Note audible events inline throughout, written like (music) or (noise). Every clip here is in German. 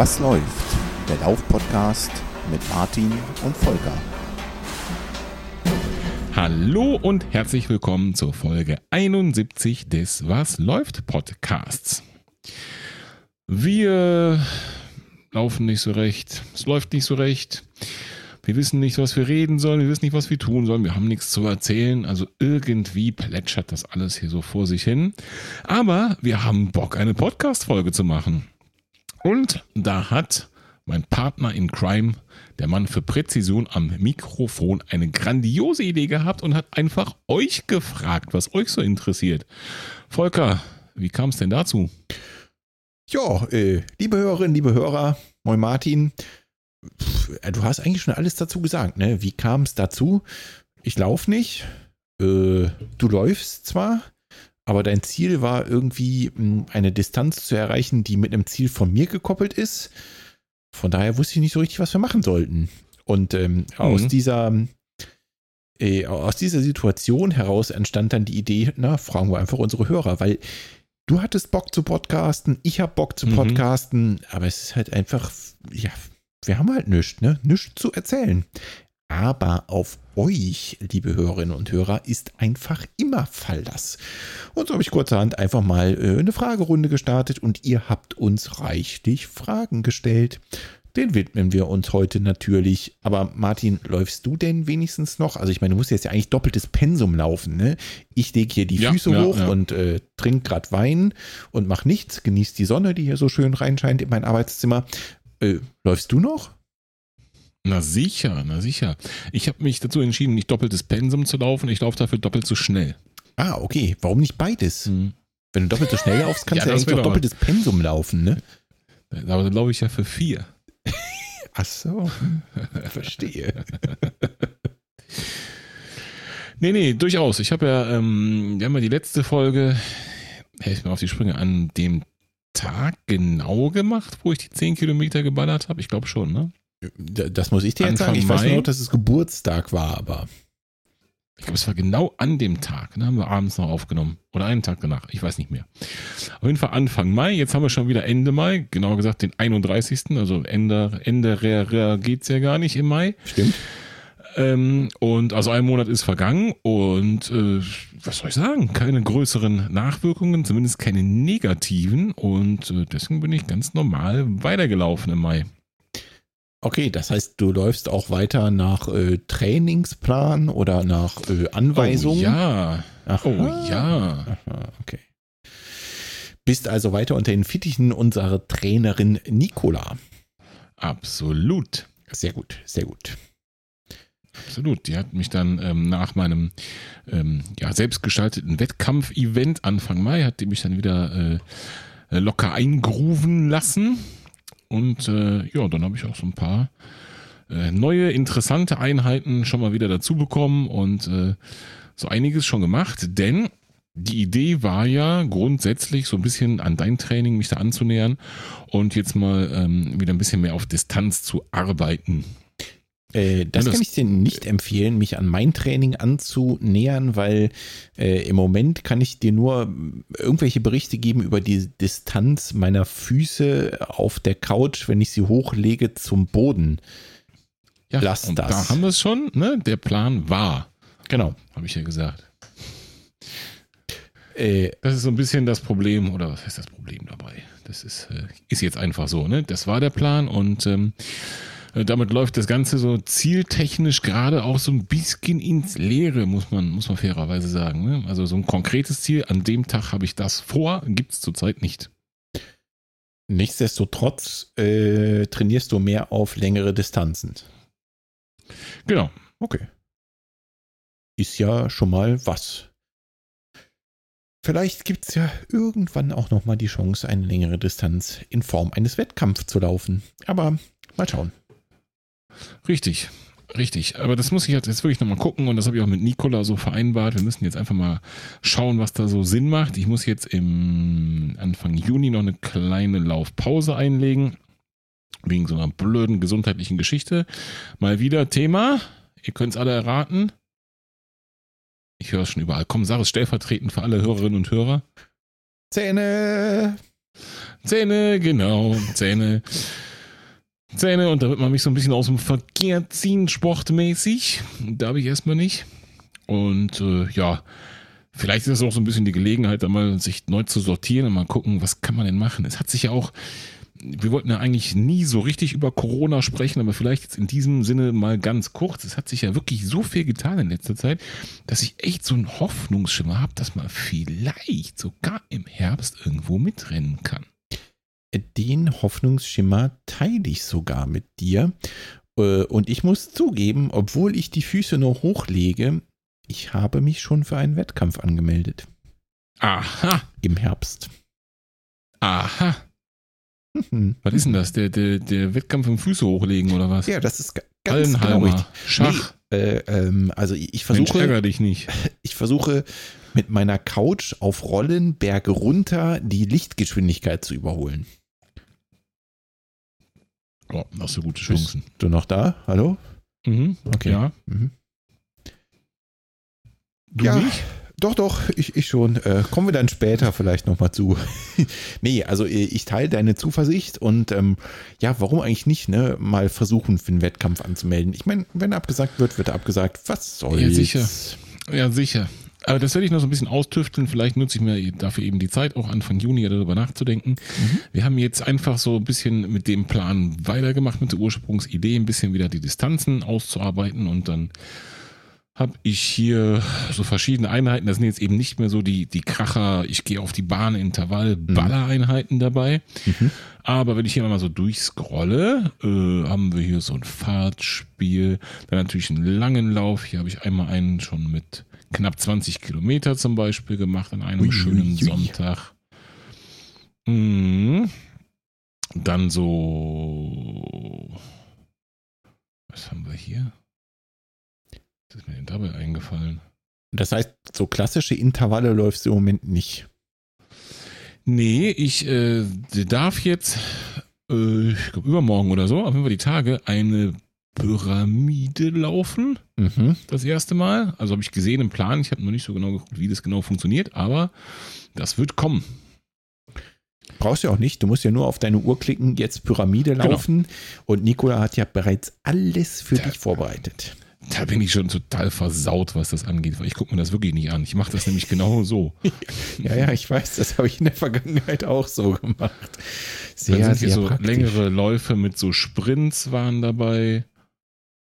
Was läuft? Der Lauf-Podcast mit Martin und Volker. Hallo und herzlich willkommen zur Folge 71 des Was läuft Podcasts. Wir laufen nicht so recht, es läuft nicht so recht. Wir wissen nicht, was wir reden sollen, wir wissen nicht, was wir tun sollen, wir haben nichts zu erzählen. Also irgendwie plätschert das alles hier so vor sich hin. Aber wir haben Bock, eine Podcast-Folge zu machen. Und da hat mein Partner in Crime, der Mann für Präzision am Mikrofon, eine grandiose Idee gehabt und hat einfach euch gefragt, was euch so interessiert. Volker, wie kam es denn dazu? Ja, äh, liebe Hörerinnen, liebe Hörer, moin Martin. Pff, äh, du hast eigentlich schon alles dazu gesagt, ne? Wie kam es dazu? Ich laufe nicht. Äh, du läufst zwar, aber dein Ziel war irgendwie mh, eine Distanz zu erreichen, die mit einem Ziel von mir gekoppelt ist. Von daher wusste ich nicht so richtig, was wir machen sollten. Und ähm, aus dieser äh, aus dieser Situation heraus entstand dann die Idee, na, fragen wir einfach unsere Hörer, weil du hattest Bock zu podcasten, ich hab Bock zu Mhm. podcasten, aber es ist halt einfach, ja, wir haben halt nichts, ne? Nichts zu erzählen. Aber auf euch, liebe Hörerinnen und Hörer, ist einfach immer Verlass. Und so habe ich kurzerhand einfach mal äh, eine Fragerunde gestartet und ihr habt uns reichlich Fragen gestellt. Den widmen wir uns heute natürlich. Aber Martin, läufst du denn wenigstens noch? Also ich meine, du musst jetzt ja eigentlich doppeltes Pensum laufen, ne? Ich lege hier die Ja, Füße ja, hoch ja. und äh, trink grad Wein und mach nichts, genieß die Sonne, die hier so schön reinscheint in mein Arbeitszimmer. Äh, läufst du noch? Na sicher, na sicher. Ich habe mich dazu entschieden, nicht doppeltes Pensum zu laufen. Ich laufe dafür doppelt so schnell. Ah, okay. Warum nicht beides? Wenn du doppelt so schnell (laughs) laufst, kannst Ja, du ja eigentlich auch doppeltes Pensum laufen, ne? Aber dann laufe ich ja für vier. (laughs) Ach so. (laughs) Verstehe. Nee, nee, durchaus. Ich habe ja, ähm, wir haben ja die letzte Folge, helf mir auf die Sprünge, an dem Tag genau gemacht, wo ich die 10 Kilometer geballert habe. Ich glaube schon, ne? Das muss ich dir jetzt Anfang sagen. Ich weiß Mai. nur noch, dass es Geburtstag war, aber. Ich glaube, es war genau an dem Tag. Da haben wir abends noch aufgenommen. Oder einen Tag danach. Ich weiß nicht mehr. Auf jeden Fall Anfang Mai. Jetzt haben wir schon wieder Ende Mai. Genauer gesagt den 31. Also Ende, Ende geht es ja gar nicht im Mai. Stimmt. Ähm, und also ein Monat ist vergangen und äh, was soll ich sagen? Keine größeren Nachwirkungen, zumindest keine negativen. Und äh, deswegen bin ich ganz normal weitergelaufen im Mai. Okay, das heißt, du läufst auch weiter nach äh, Trainingsplan oder nach äh, Anweisungen. Oh ja. Aha. Oh ja. Aha, okay. Bist also weiter unter den Fittichen unserer Trainerin Nicola. Absolut. Sehr gut, sehr gut. Absolut. Die hat mich dann ähm, nach meinem ähm, ja, selbstgestalteten Wettkampf-Event Anfang Mai, hat die mich dann wieder äh, locker eingrooven lassen. Und äh, ja, dann habe ich auch so ein paar äh, neue, interessante Einheiten schon mal wieder dazu bekommen und äh, so einiges schon gemacht, denn die Idee war ja grundsätzlich so ein bisschen an dein Training mich da anzunähern und jetzt mal ähm, wieder ein bisschen mehr auf Distanz zu arbeiten. Äh, das, das- kann ich dir nicht empfehlen, mich an mein Training anzunähern, weil äh, im Moment kann ich dir nur irgendwelche Berichte geben über die Distanz meiner Füße auf der Couch, wenn ich sie hochlege zum Boden. Ja, Lass das. da haben wir es schon, ne? Der Plan war, Genau. habe ich ja gesagt. Äh, Das ist so ein bisschen das Problem, oder was heißt das Problem dabei? Das ist, äh, ist jetzt einfach so, ne? Das war der Plan und ähm, äh, damit läuft das Ganze so zieltechnisch gerade auch so ein bisschen ins Leere, muss man, muss man fairerweise sagen. Ne? Also so ein konkretes Ziel, an dem Tag habe ich das vor, gibt es zurzeit nicht. nichtsdestotrotz äh, trainierst du mehr auf längere Distanzen. Genau. Okay. Ist ja schon mal was. Vielleicht gibt es ja irgendwann auch nochmal die Chance, eine längere Distanz in Form eines Wettkampfs zu laufen. Aber mal schauen. Richtig, richtig. Aber das muss ich jetzt, jetzt wirklich nochmal gucken und das habe ich auch mit Nicola so vereinbart. Wir müssen jetzt einfach mal schauen, was da so Sinn macht. Ich muss jetzt im Anfang Juni noch eine kleine Laufpause einlegen. Wegen so einer blöden gesundheitlichen Geschichte. Mal wieder Thema. Ihr könnt es alle erraten. Ich höre es schon überall. Komm, sag es stellvertretend für alle Hörerinnen und Hörer. Zähne! Zähne, genau, Zähne. Zähne und da wird man mich so ein bisschen aus dem Verkehr ziehen, sportmäßig. Da habe ich erstmal nicht. Und äh, ja, vielleicht ist das auch so ein bisschen die Gelegenheit, da mal sich neu zu sortieren und mal gucken, was kann man denn machen. Es hat sich ja auch, wir wollten ja eigentlich nie so richtig über Corona sprechen, aber vielleicht jetzt in diesem Sinne mal ganz kurz. Es hat sich ja wirklich so viel getan in letzter Zeit, dass ich echt so einen Hoffnungsschimmer habe, dass man vielleicht sogar im Herbst irgendwo mitrennen kann. Den Hoffnungsschimmer teile ich sogar mit dir. Äh, Und ich muss zugeben, obwohl ich die Füße noch hochlege, ich habe mich schon für einen Wettkampf angemeldet. Aha, Im Herbst. aha. Mhm. Was ist denn das? Der, der, der Wettkampf im Füße hochlegen oder was? Ja, das ist ga- ganz genau richtig. Schach. Nee, äh, ähm, also ich, ich Mensch, versuche, ärger dich nicht. (laughs) ich versuche mit meiner Couch auf Rollen Berge runter die Lichtgeschwindigkeit zu überholen. Oh, hast du gute Chancen. Du noch da? Hallo? Mhm. Okay. Ja. Mhm. Du Ja. nicht? Doch, doch, ich, ich schon. Äh, kommen wir dann später vielleicht nochmal zu. (laughs) nee, also äh, ich teile deine Zuversicht und ähm, ja, warum eigentlich nicht, ne? Mal versuchen, für einen Wettkampf anzumelden. Ich meine, wenn abgesagt wird, wird abgesagt. Was soll's? Ja, sicher. Ja, sicher. Aber das werde ich noch so ein bisschen austüfteln. Vielleicht nutze ich mir dafür eben die Zeit, auch Anfang Juni darüber nachzudenken. Wir haben jetzt einfach so ein bisschen mit dem Plan weitergemacht, mit der Ursprungsidee, ein bisschen wieder die Distanzen auszuarbeiten und dann habe ich hier so verschiedene Einheiten. Das sind jetzt eben nicht mehr so die, die Kracher, ich gehe auf die Bahn, Intervall, Ballereinheiten dabei. Mhm. Aber wenn ich hier mal so durchscrolle, äh, haben wir hier so ein Fahrtspiel, dann natürlich einen langen Lauf. Hier habe ich einmal einen schon mit knapp 20 Kilometer zum Beispiel gemacht an einem Ui, schönen ui. Sonntag. Mhm. Dann so. Was haben wir hier? Was ist mir denn dabei eingefallen? Das heißt, so klassische Intervalle läufst du im Moment nicht. Nee, ich äh, darf jetzt, äh, ich glaube übermorgen oder so, auf jeden Fall die Tage, eine Pyramide laufen. Mhm. Das erste Mal. Also habe ich gesehen im Plan. Ich habe noch nicht so genau geguckt, wie das genau funktioniert, aber das wird kommen. Brauchst du ja auch nicht. Du musst ja nur auf deine Uhr klicken, jetzt Pyramide Genau. laufen. Und Nikola hat ja bereits alles für Ja. dich vorbereitet. Da bin ich schon total versaut, was das angeht, weil ich gucke mir das wirklich nicht an. Ich mache das nämlich genau so. (laughs) Ja, ja, ich weiß, das habe ich in der Vergangenheit auch so gemacht. Sehr, Dann sind hier so praktisch. längere Läufe mit so Sprints waren dabei.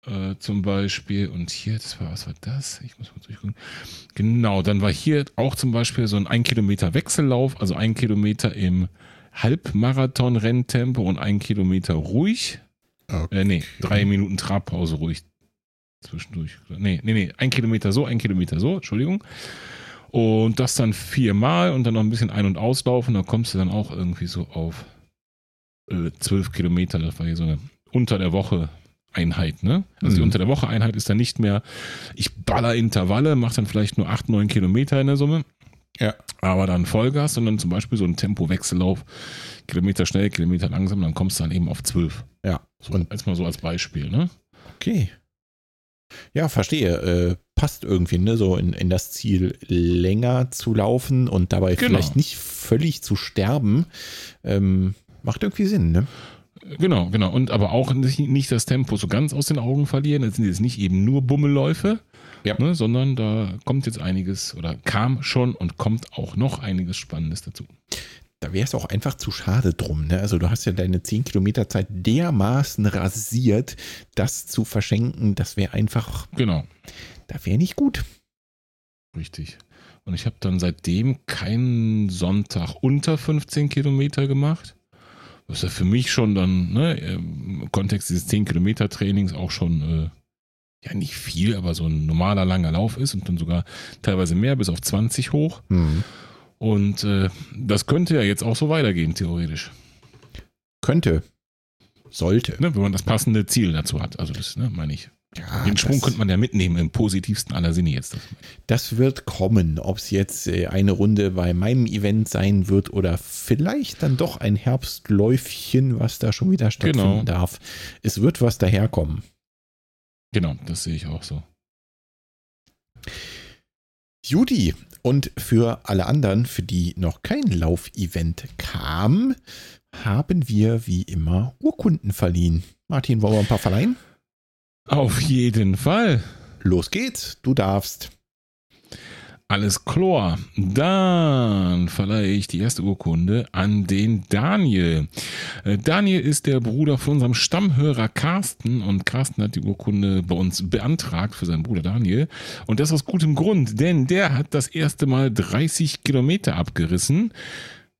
Äh, zum Beispiel. Und hier, das war, was war das? Ich muss mal durchgucken. Genau, dann war hier auch zum Beispiel so ein 1 Kilometer Wechsellauf, also ein Kilometer im Halbmarathon-Renntempo und ein Kilometer ruhig. Okay. Äh, nee, drei Minuten Trabpause ruhig zwischendurch. Nee, nee, nee, ein Kilometer so, ein Kilometer so, Entschuldigung. Und das dann viermal und dann noch ein bisschen ein- und auslaufen. Da kommst du dann auch irgendwie so auf äh, zwölf Kilometer. Das war hier so eine unter der Woche Einheit, ne? Also die Mhm. unter der Woche Einheit ist dann nicht mehr, ich baller Intervalle, mach dann vielleicht nur acht, neun Kilometer in der Summe. Ja. Aber dann Vollgas, sondern zum Beispiel so ein Tempo-Wechsellauf, Kilometer schnell, Kilometer langsam, dann kommst du dann eben auf zwölf. Ja, So, als mal so als Beispiel, ne? okay. Ja, verstehe. Äh, passt irgendwie, ne? So in, in das Ziel länger zu laufen und dabei Genau. vielleicht nicht völlig zu sterben. Ähm, macht irgendwie Sinn, ne? Genau, genau. Und aber auch nicht, nicht das Tempo so ganz aus den Augen verlieren. Das sind jetzt nicht eben nur Bummelläufe, Ja. ne, sondern da kommt jetzt einiges oder kam schon und kommt auch noch einiges Spannendes dazu. Da wäre es auch einfach zu schade drum. Ne? Also du hast ja deine 10 Kilometer Zeit dermaßen rasiert, das zu verschenken, das wäre einfach, Genau, da wäre nicht gut. richtig. Und ich habe dann seitdem keinen Sonntag unter 15 Kilometer gemacht. Was ja für mich schon dann ne, im Kontext dieses 10 Kilometer Trainings auch schon äh, ja nicht viel, aber so ein normaler langer Lauf ist und dann sogar teilweise mehr bis auf 20 hoch. Hm. Und äh, das könnte ja jetzt auch so weitergehen, theoretisch. Könnte. Sollte. Ne, wenn man das passende Ziel dazu hat. Also das ne, meine ich. Ja, Den Schwung könnte man ja mitnehmen im positivsten aller Sinne jetzt. Das, wird kommen. Ob es jetzt äh, eine Runde bei meinem Event sein wird oder vielleicht dann doch ein Herbstläufchen, was da schon wieder stattfinden Genau. darf. Es wird was daherkommen. genau, das sehe ich auch so. Judy, und für alle anderen, für die noch kein Laufevent kam, haben wir wie immer Urkunden verliehen. Martin, wollen wir ein paar verleihen? Auf jeden Fall. Los geht's, du darfst. Alles Chlor. Dann verleihe ich die erste Urkunde an den Daniel. Äh, Daniel ist der Bruder von unserem Stammhörer Carsten und Carsten hat die Urkunde bei uns beantragt für seinen Bruder Daniel. Und das aus gutem Grund, denn der hat das erste Mal 30 Kilometer abgerissen.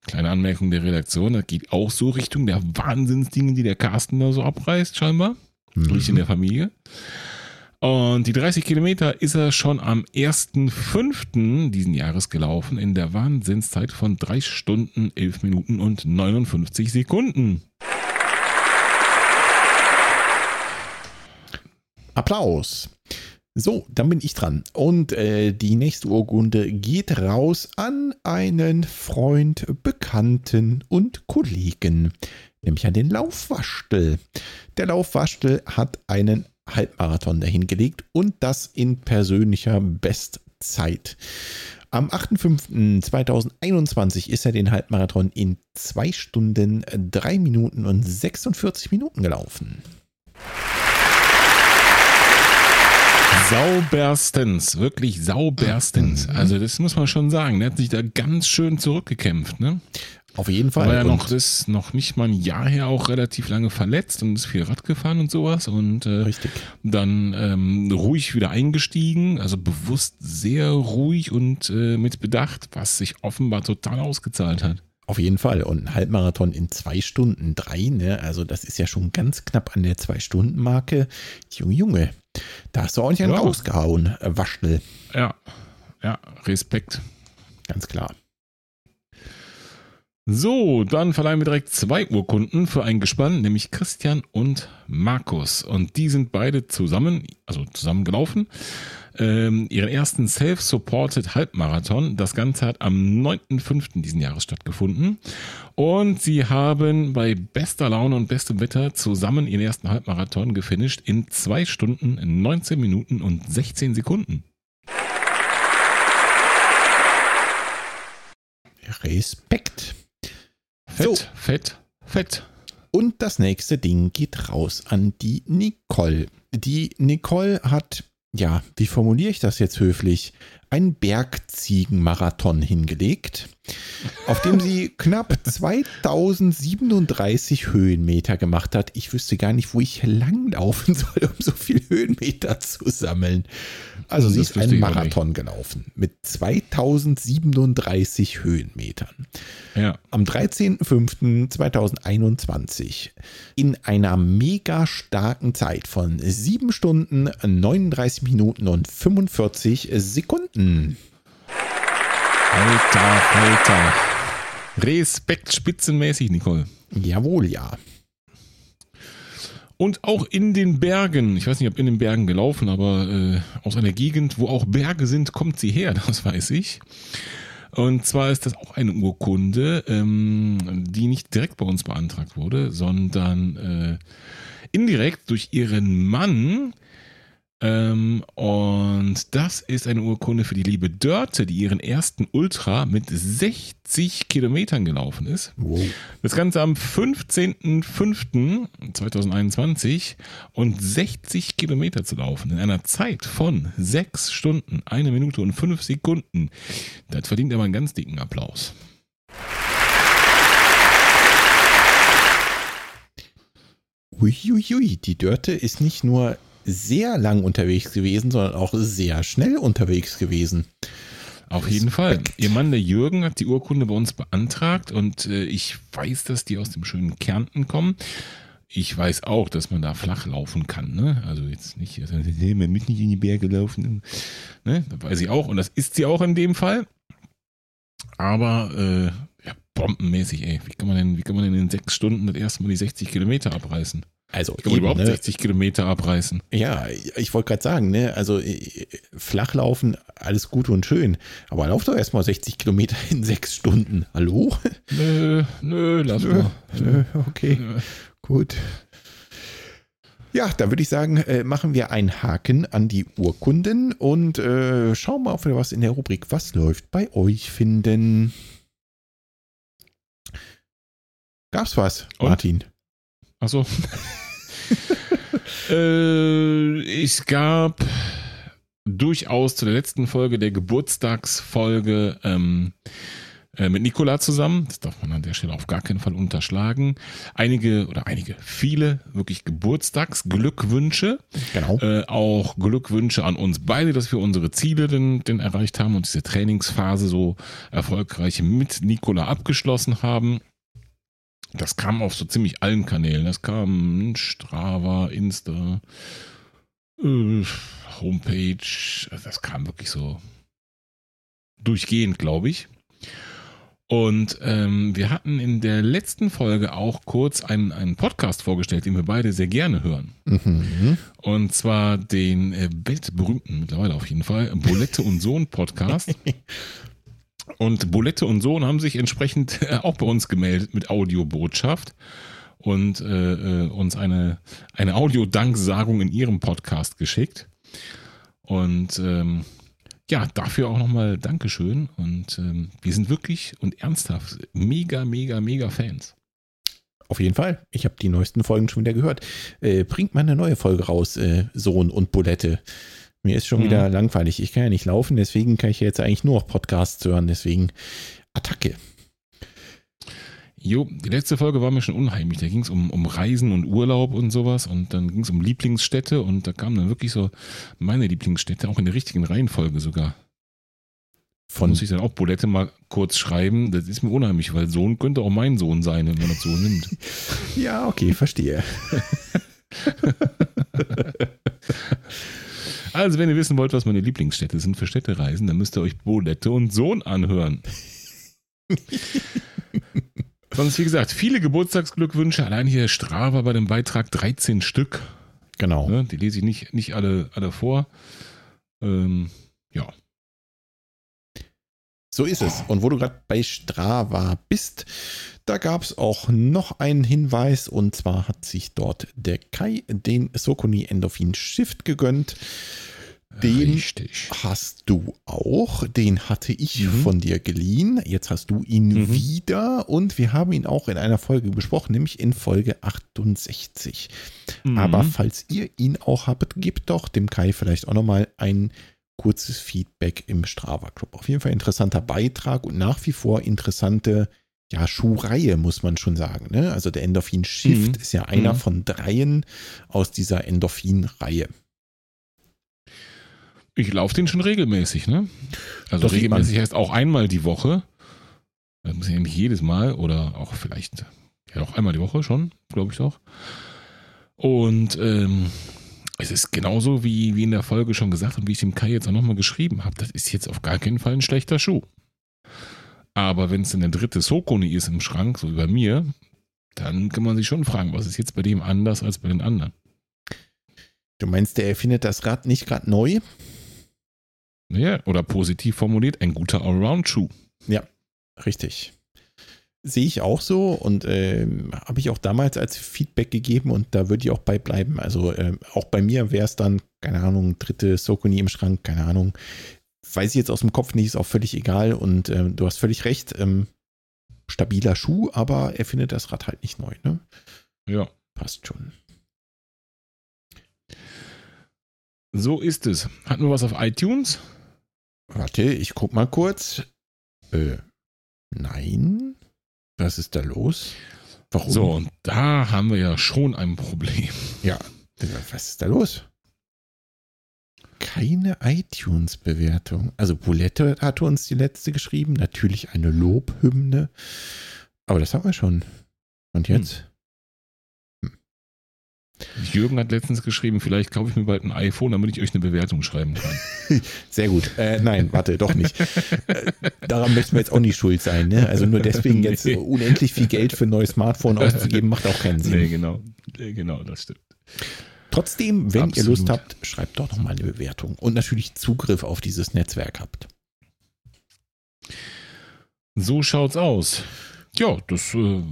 Kleine Anmerkung der Redaktion, das geht auch so Richtung der Wahnsinnsdinge, die der Carsten da so abreißt, scheinbar. Mhm. Durch in der Familie. Und die 30 Kilometer ist er schon am 1.5. diesen Jahres gelaufen in der Wahnsinnszeit von 3 Stunden, 11 Minuten und 59 Sekunden. Applaus. So, dann bin ich dran. Und äh, die nächste Urkunde geht raus an einen Freund, Bekannten und Kollegen, nämlich an den Laufwaschtel. Der Laufwaschtel hat einen Halbmarathon dahingelegt und das in persönlicher Bestzeit. Am 8.5.2021 ist er den Halbmarathon in 2 Stunden, 3 Minuten und 46 Minuten gelaufen. Sauberstens, wirklich sauberstens. Also das muss man schon sagen. Er hat sich da ganz schön zurückgekämpft. Ne? Auf jeden Fall. War ja noch, das noch nicht mal ein Jahr her auch relativ lange verletzt und ist viel Rad gefahren und sowas. Und äh, Richtig. dann ähm, ruhig wieder eingestiegen, also bewusst sehr ruhig und äh, mit Bedacht, was sich offenbar total ausgezahlt hat. Auf jeden Fall. Und ein Halbmarathon in zwei Stunden drei, ne? Also das ist ja schon ganz knapp an der Zwei-Stunden-Marke. Junge, Junge, da hast du auch nicht einen rausgehauen, äh, Waschel. Ja, ja, Respekt. Ganz klar. So, dann verleihen wir direkt zwei Urkunden für ein Gespann, nämlich Christian und Markus. Und die sind beide zusammen, also zusammen gelaufen, ähm, ihren ersten Self-Supported Halbmarathon. Das Ganze hat am 9.5. diesen Jahres stattgefunden. Und sie haben bei bester Laune und bestem Wetter zusammen ihren ersten Halbmarathon gefinisht in zwei Stunden, 19 Minuten und 16 Sekunden. Respekt. Fett, so. fett, fett. Und das nächste Ding geht raus an die Nicole. Die Nicole hat, ja, wie formuliere ich das jetzt höflich, einen Bergziegenmarathon hingelegt, auf dem sie (laughs) knapp 2037 Höhenmeter gemacht hat. Ich wüsste gar nicht, wo ich langlaufen soll, um so viel Höhenmeter zu sammeln. Also sie ist einen Marathon gelaufen mit 2037 Höhenmetern. Ja. Am 13.05.2021 in einer mega starken Zeit von 7 Stunden, 39 Minuten und 45 Sekunden. Alter, Alter. Respekt spitzenmäßig, Nicole. Jawohl, ja. Und auch in den Bergen, ich weiß nicht, ob in den Bergen gelaufen, aber äh, aus einer Gegend, wo auch Berge sind, kommt sie her, (laughs) das weiß ich. Und zwar ist das auch eine Urkunde, ähm, die nicht direkt bei uns beantragt wurde, sondern äh, indirekt durch ihren Mann, ähm, und das ist eine Urkunde für die liebe Dörte, die ihren ersten Ultra mit 60 Kilometern gelaufen ist. Wow. Das Ganze am 15.05.2021 und 60 Kilometer zu laufen in einer Zeit von 6 Stunden, 1 Minute und 5 Sekunden. Das verdient aber einen ganz dicken Applaus. Uiuiui, die Dörte ist nicht nur sehr lang unterwegs gewesen, sondern auch sehr schnell unterwegs gewesen. Auf jeden Fall. Ihr Mann, der Jürgen, hat die Urkunde bei uns beantragt und äh, ich weiß, dass die aus dem schönen Kärnten kommen. Ich weiß auch, dass man da flach laufen kann. Ne? Also jetzt nicht, also, man mit nicht in die Berge laufen. Ne? Das weiß ich auch und das ist sie auch in dem Fall. Aber äh, ja, bombenmäßig, ey. Wie kann man denn, wie kann man denn in sechs Stunden das erste Mal die 60 Kilometer abreißen? Also Kann man überhaupt ne? 60 Kilometer abreißen. Ja, ich wollte gerade sagen, ne, also äh, Flachlaufen, alles gut und schön, aber lauf doch erstmal 60 Kilometer in sechs Stunden. Hallo? Nö, nö, lass nö, mal. Nö, okay, nö. gut. Ja, dann würde ich sagen, äh, machen wir einen Haken an die Urkunden und äh, schauen mal, ob wir was in der Rubrik Was läuft bei euch finden. Gab's was, Und? Martin? Achso. (laughs) äh, es gab durchaus zu der letzten Folge, der Geburtstagsfolge, ähm, äh, mit Nikola zusammen, das darf man an der Stelle auf gar keinen Fall unterschlagen, einige oder einige, viele wirklich Geburtstagsglückwünsche. Genau. Äh, auch Glückwünsche an uns beide, dass wir unsere Ziele denn, denn erreicht haben und diese Trainingsphase so erfolgreich mit Nikola abgeschlossen haben. Das kam auf so ziemlich allen Kanälen. Das kam Strava, Insta, äh, Homepage. Das kam wirklich so durchgehend, glaube ich. Und ähm, wir hatten in der letzten Folge auch kurz einen, einen Podcast vorgestellt, den wir beide sehr gerne hören. Mhm. Und zwar den äh, weltberühmten, mittlerweile auf jeden Fall, Bolette und Sohn Podcast. (laughs) Und Bolette und Sohn haben sich entsprechend äh, auch bei uns gemeldet mit Audiobotschaft und äh, äh, uns eine, eine Audiodanksagung in ihrem Podcast geschickt. Und ähm, ja, dafür auch nochmal Dankeschön. Und ähm, wir sind wirklich und ernsthaft mega, mega, mega Fans. Auf jeden Fall. Ich habe die neuesten Folgen schon wieder gehört. Äh, bringt mal eine neue Folge raus, äh, Sohn und Bulette. Mir ist schon Mhm. wieder langweilig. Ich kann ja nicht laufen, deswegen kann ich jetzt eigentlich nur noch Podcasts hören. Deswegen Attacke. Jo, die letzte Folge war mir schon unheimlich. Da ging es um, um Reisen und Urlaub und sowas und dann ging es um Lieblingsstädte und da kamen dann wirklich so meine Lieblingsstädte, auch in der richtigen Reihenfolge sogar. Von, Muss ich dann auch Bulette mal kurz schreiben. Das ist mir unheimlich, weil Sohn könnte auch mein Sohn sein, wenn man das so nimmt. (laughs) ja, okay, verstehe. (laughs) Also, wenn ihr wissen wollt, was meine Lieblingsstädte sind für Städtereisen, dann müsst ihr euch Bulette und Sohn anhören. (laughs) Sonst, wie gesagt, viele Geburtstagsglückwünsche. Allein hier Strava bei dem Beitrag 13 Stück. Genau. Ne? Die lese ich nicht, nicht alle, alle vor. Ähm, ja. So ist es. Und wo du gerade bei Strava bist, da gab es auch noch einen Hinweis. Und zwar hat sich dort der Kai den Sokoni Endorphin Shift gegönnt. Den Richtig. hast du auch. Den hatte ich Mhm. von dir geliehen. Jetzt hast du ihn Mhm. wieder. Und wir haben ihn auch in einer Folge besprochen, nämlich in Folge 68. Mhm. Aber falls ihr ihn auch habt, gebt doch dem Kai vielleicht auch nochmal ein kurzes Feedback im Strava Club. Auf jeden Fall interessanter Beitrag und nach wie vor interessante ja, Schuhreihe, muss man schon sagen. Ne? Also der Endorphin Shift Mhm. ist ja einer Mhm. von dreien aus dieser Endorphin-Reihe. Ich laufe den schon regelmäßig, ne? Also man. regelmäßig heißt auch einmal die Woche. Das muss ja nicht jedes Mal oder auch vielleicht, ja doch einmal die Woche schon, glaube ich doch. Und ähm, es ist genauso wie, wie in der Folge schon gesagt und wie ich dem Kai jetzt auch nochmal geschrieben habe, das ist jetzt auf gar keinen Fall ein schlechter Schuh. Aber wenn es dann der dritte Sokoni ist im Schrank, so wie bei mir, dann kann man sich schon fragen, was ist jetzt bei dem anders als bei den anderen? Du meinst, der erfindet das Rad nicht gerade neu? Ja, oder positiv formuliert, ein guter Allround-Schuh. Richtig. Sehe ich auch so und ähm, habe ich auch damals als Feedback gegeben und da würde ich auch bei bleiben. Also ähm, auch bei mir wäre es dann, keine Ahnung, dritte Sokoni im Schrank, keine Ahnung. Weiß ich jetzt aus dem Kopf nicht, ist auch völlig egal und ähm, du hast völlig recht. Ähm, stabiler Schuh, aber er findet das Rad halt nicht neu. Ne? Ja. Passt schon. So ist es. Hatten wir was auf iTunes? Warte, ich guck mal kurz. Äh, nein. Was ist da los? Warum? So, und da haben wir ja schon ein Problem. Ja, was ist da los? Keine iTunes-Bewertung. Also Bulette hatte uns die letzte geschrieben. Natürlich eine Lobhymne. Aber das haben wir schon. Und jetzt? Jürgen hat letztens geschrieben, vielleicht kaufe ich mir bald ein iPhone, damit ich euch eine Bewertung schreiben kann. (laughs) Sehr gut. Äh, nein, warte, doch nicht. Äh, daran möchten wir jetzt auch nicht schuld sein. Ne? Also nur deswegen jetzt Nee. unendlich viel Geld für ein neues Smartphone (laughs) auszugeben, macht auch keinen Sinn. nee, genau. Nee, genau, das stimmt. Trotzdem, wenn ihr Absolut. Lust habt, schreibt doch noch mal eine Bewertung und natürlich Zugriff auf dieses Netzwerk habt. So schaut's aus. Ja, das äh,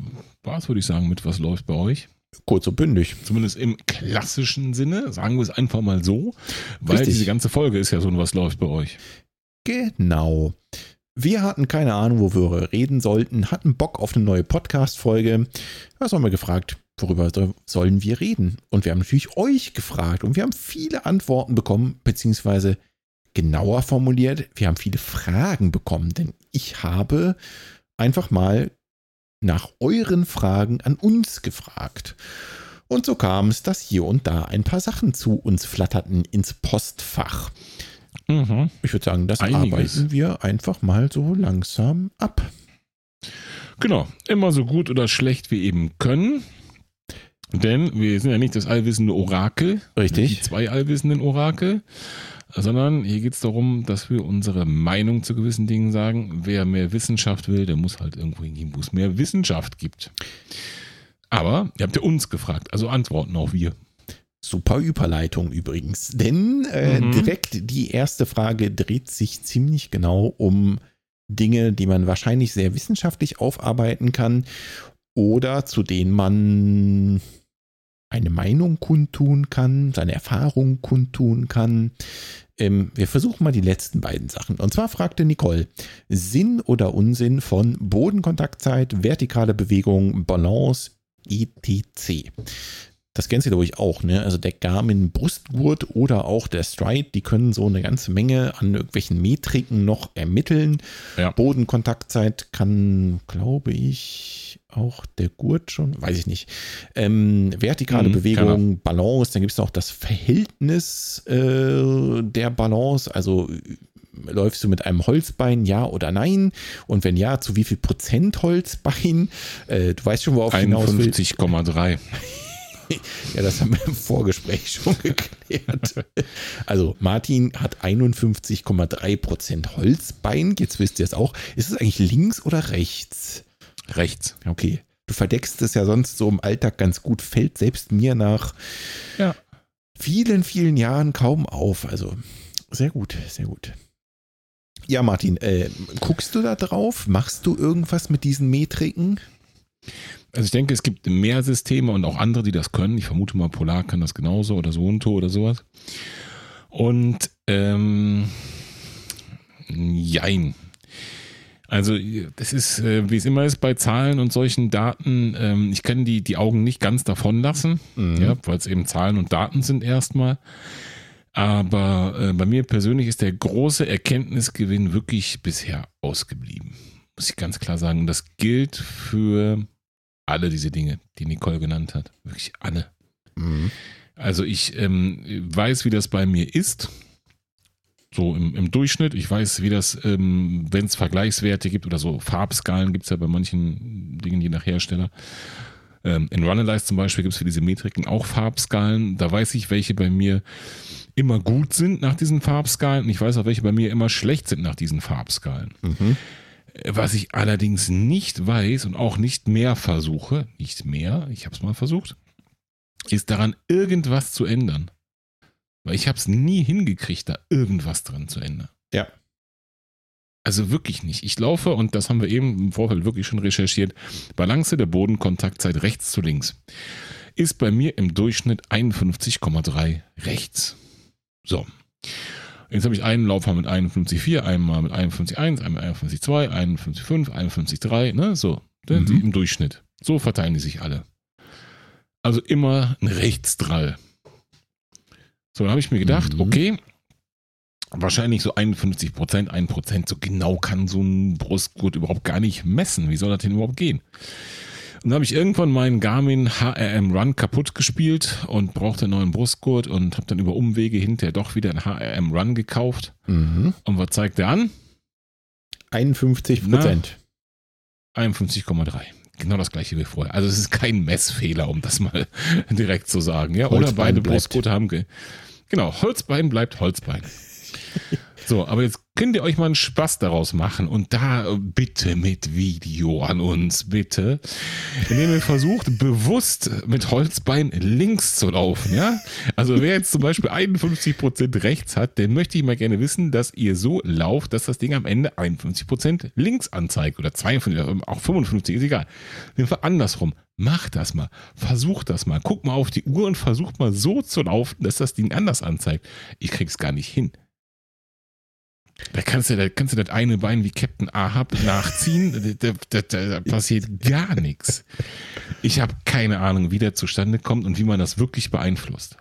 war's, würde ich sagen, mit was läuft bei euch. Kurz und bündig. Zumindest im klassischen Sinne, sagen wir es einfach mal so, weil Richtig. diese ganze Folge ist ja so was läuft bei euch. Genau. Wir hatten keine Ahnung, worüber wir reden sollten, hatten Bock auf eine neue Podcast-Folge. Was haben wir gefragt? Worüber sollen wir reden? Und wir haben natürlich euch gefragt und wir haben viele Antworten bekommen, beziehungsweise genauer formuliert, wir haben viele Fragen bekommen, denn ich habe einfach mal nach euren Fragen an uns gefragt. Und so kam es, dass hier und da ein paar Sachen zu uns flatterten ins Postfach. Mhm. Ich würde sagen, das Einiges. arbeiten wir einfach mal so langsam ab. Genau, immer so gut oder schlecht wie eben können. Denn wir sind ja nicht das allwissende Orakel. Richtig. Die zwei allwissenden Orakel. Sondern hier geht es darum, dass wir unsere Meinung zu gewissen Dingen sagen. Wer mehr Wissenschaft will, der muss halt irgendwo hingehen, wo es mehr Wissenschaft gibt. Aber ihr habt ja uns gefragt, also antworten auch wir. Super Überleitung übrigens. Denn äh, mhm. direkt die erste Frage dreht sich ziemlich genau um Dinge, die man wahrscheinlich sehr wissenschaftlich aufarbeiten kann oder zu denen man eine Meinung kundtun kann, seine Erfahrung kundtun kann. Ähm, wir versuchen mal die letzten beiden Sachen. Und zwar fragte Nicole, Sinn oder Unsinn von Bodenkontaktzeit, vertikale Bewegung, Balance, etc. Das kennst du, glaube ich, auch, ne? Also der Garmin Brustgurt oder auch der Stride, die können so eine ganze Menge an irgendwelchen Metriken noch ermitteln. Ja. Bodenkontaktzeit kann, glaube ich, auch der Gurt schon, weiß ich nicht. Ähm, vertikale mhm, Bewegung, Balance, dann gibt es noch das Verhältnis äh, der Balance, also läufst du mit einem Holzbein, ja oder nein? Und wenn ja, zu wie viel Prozent Holzbein? Äh, du weißt schon, worauf 51,3. (laughs) ja, das haben wir im Vorgespräch schon geklärt. Also Martin hat 51,3 Prozent Holzbein. Jetzt wisst ihr es auch. Ist es eigentlich links oder rechts? Rechts. Okay. Du verdeckst es ja sonst so im Alltag ganz gut. Fällt selbst mir nach ja. vielen, vielen Jahren kaum auf. Also sehr gut, sehr gut. Ja, Martin, äh, guckst du da drauf? Machst du irgendwas mit diesen Metriken? Also ich denke, es gibt mehr Systeme und auch andere, die das können. Ich vermute mal, Polar kann das genauso oder Suunto oder sowas. Und ähm, jein. Also das ist, äh, wie es immer ist bei Zahlen und solchen Daten, ähm, ich kann die, die Augen nicht ganz davon lassen, mhm. ja, weil es eben Zahlen und Daten sind erstmal. Aber äh, bei mir persönlich ist der große Erkenntnisgewinn wirklich bisher ausgeblieben. Muss ich ganz klar sagen. Und das gilt für alle diese Dinge, die Nicole genannt hat. Wirklich alle. Mhm. Also ich ähm, weiß, wie das bei mir ist. So im, im Durchschnitt. Ich weiß, wie das, ähm, wenn es Vergleichswerte gibt oder so Farbskalen gibt es ja bei manchen Dingen je nach Hersteller. Ähm, in Runalyze zum Beispiel gibt es für diese Metriken auch Farbskalen. Da weiß ich, welche bei mir immer gut sind nach diesen Farbskalen. Und ich weiß auch, welche bei mir immer schlecht sind nach diesen Farbskalen. Mhm. Was ich allerdings nicht weiß und auch nicht mehr versuche, nicht mehr, ich habe es mal versucht, ist daran irgendwas zu ändern. Weil ich habe es nie hingekriegt, da irgendwas dran zu ändern. Ja. Also wirklich nicht. Ich laufe, und das haben wir eben im Vorfeld wirklich schon recherchiert, Balance der Bodenkontaktzeit rechts zu links ist bei mir im Durchschnitt 51,3 rechts. So. Jetzt habe ich einen Laufbahn mit 51,4, einmal mit 51,1, einmal 51,2, 51,5, 51,3, ne, so. Mhm. Im Durchschnitt. So verteilen die sich alle. Also immer ein Rechtsdrall. So, dann habe ich mir gedacht, mhm. okay, wahrscheinlich so 51 Prozent, 1 Prozent, so genau kann so ein Brustgurt überhaupt gar nicht messen. Wie soll das denn überhaupt gehen? Und dann habe ich irgendwann meinen Garmin HRM Run kaputt gespielt und brauchte einen neuen Brustgurt und habe dann über Umwege hinterher doch wieder einen HRM Run gekauft. Mhm. Und was zeigt der an? 51 Prozent. 51,3. Genau das gleiche wie vorher. Also es ist kein Messfehler, um das mal (laughs) direkt zu sagen. Ja, oder beide Brustgurte haben. Ge genau, Holzbein bleibt Holzbein. (laughs) So, aber jetzt könnt ihr euch mal einen Spaß daraus machen und da bitte mit Video an uns, bitte. Indem ihr versucht, bewusst mit Holzbein links zu laufen, ja? Also wer jetzt zum Beispiel 51% rechts hat, den möchte ich mal gerne wissen, dass ihr so lauft, dass das Ding am Ende 51% links anzeigt oder 52, auch 55, ist egal. Jedenfalls andersrum. Macht das mal. Versucht das mal. Guckt mal auf die Uhr und versucht mal so zu laufen, dass das Ding anders anzeigt. Ich krieg's gar nicht hin. Da kannst du, da kannst du das eine Bein wie Captain Ahab nachziehen. da, da, da, passiert gar nichts. Ich habe keine Ahnung, wie der zustande kommt und wie man das wirklich beeinflusst.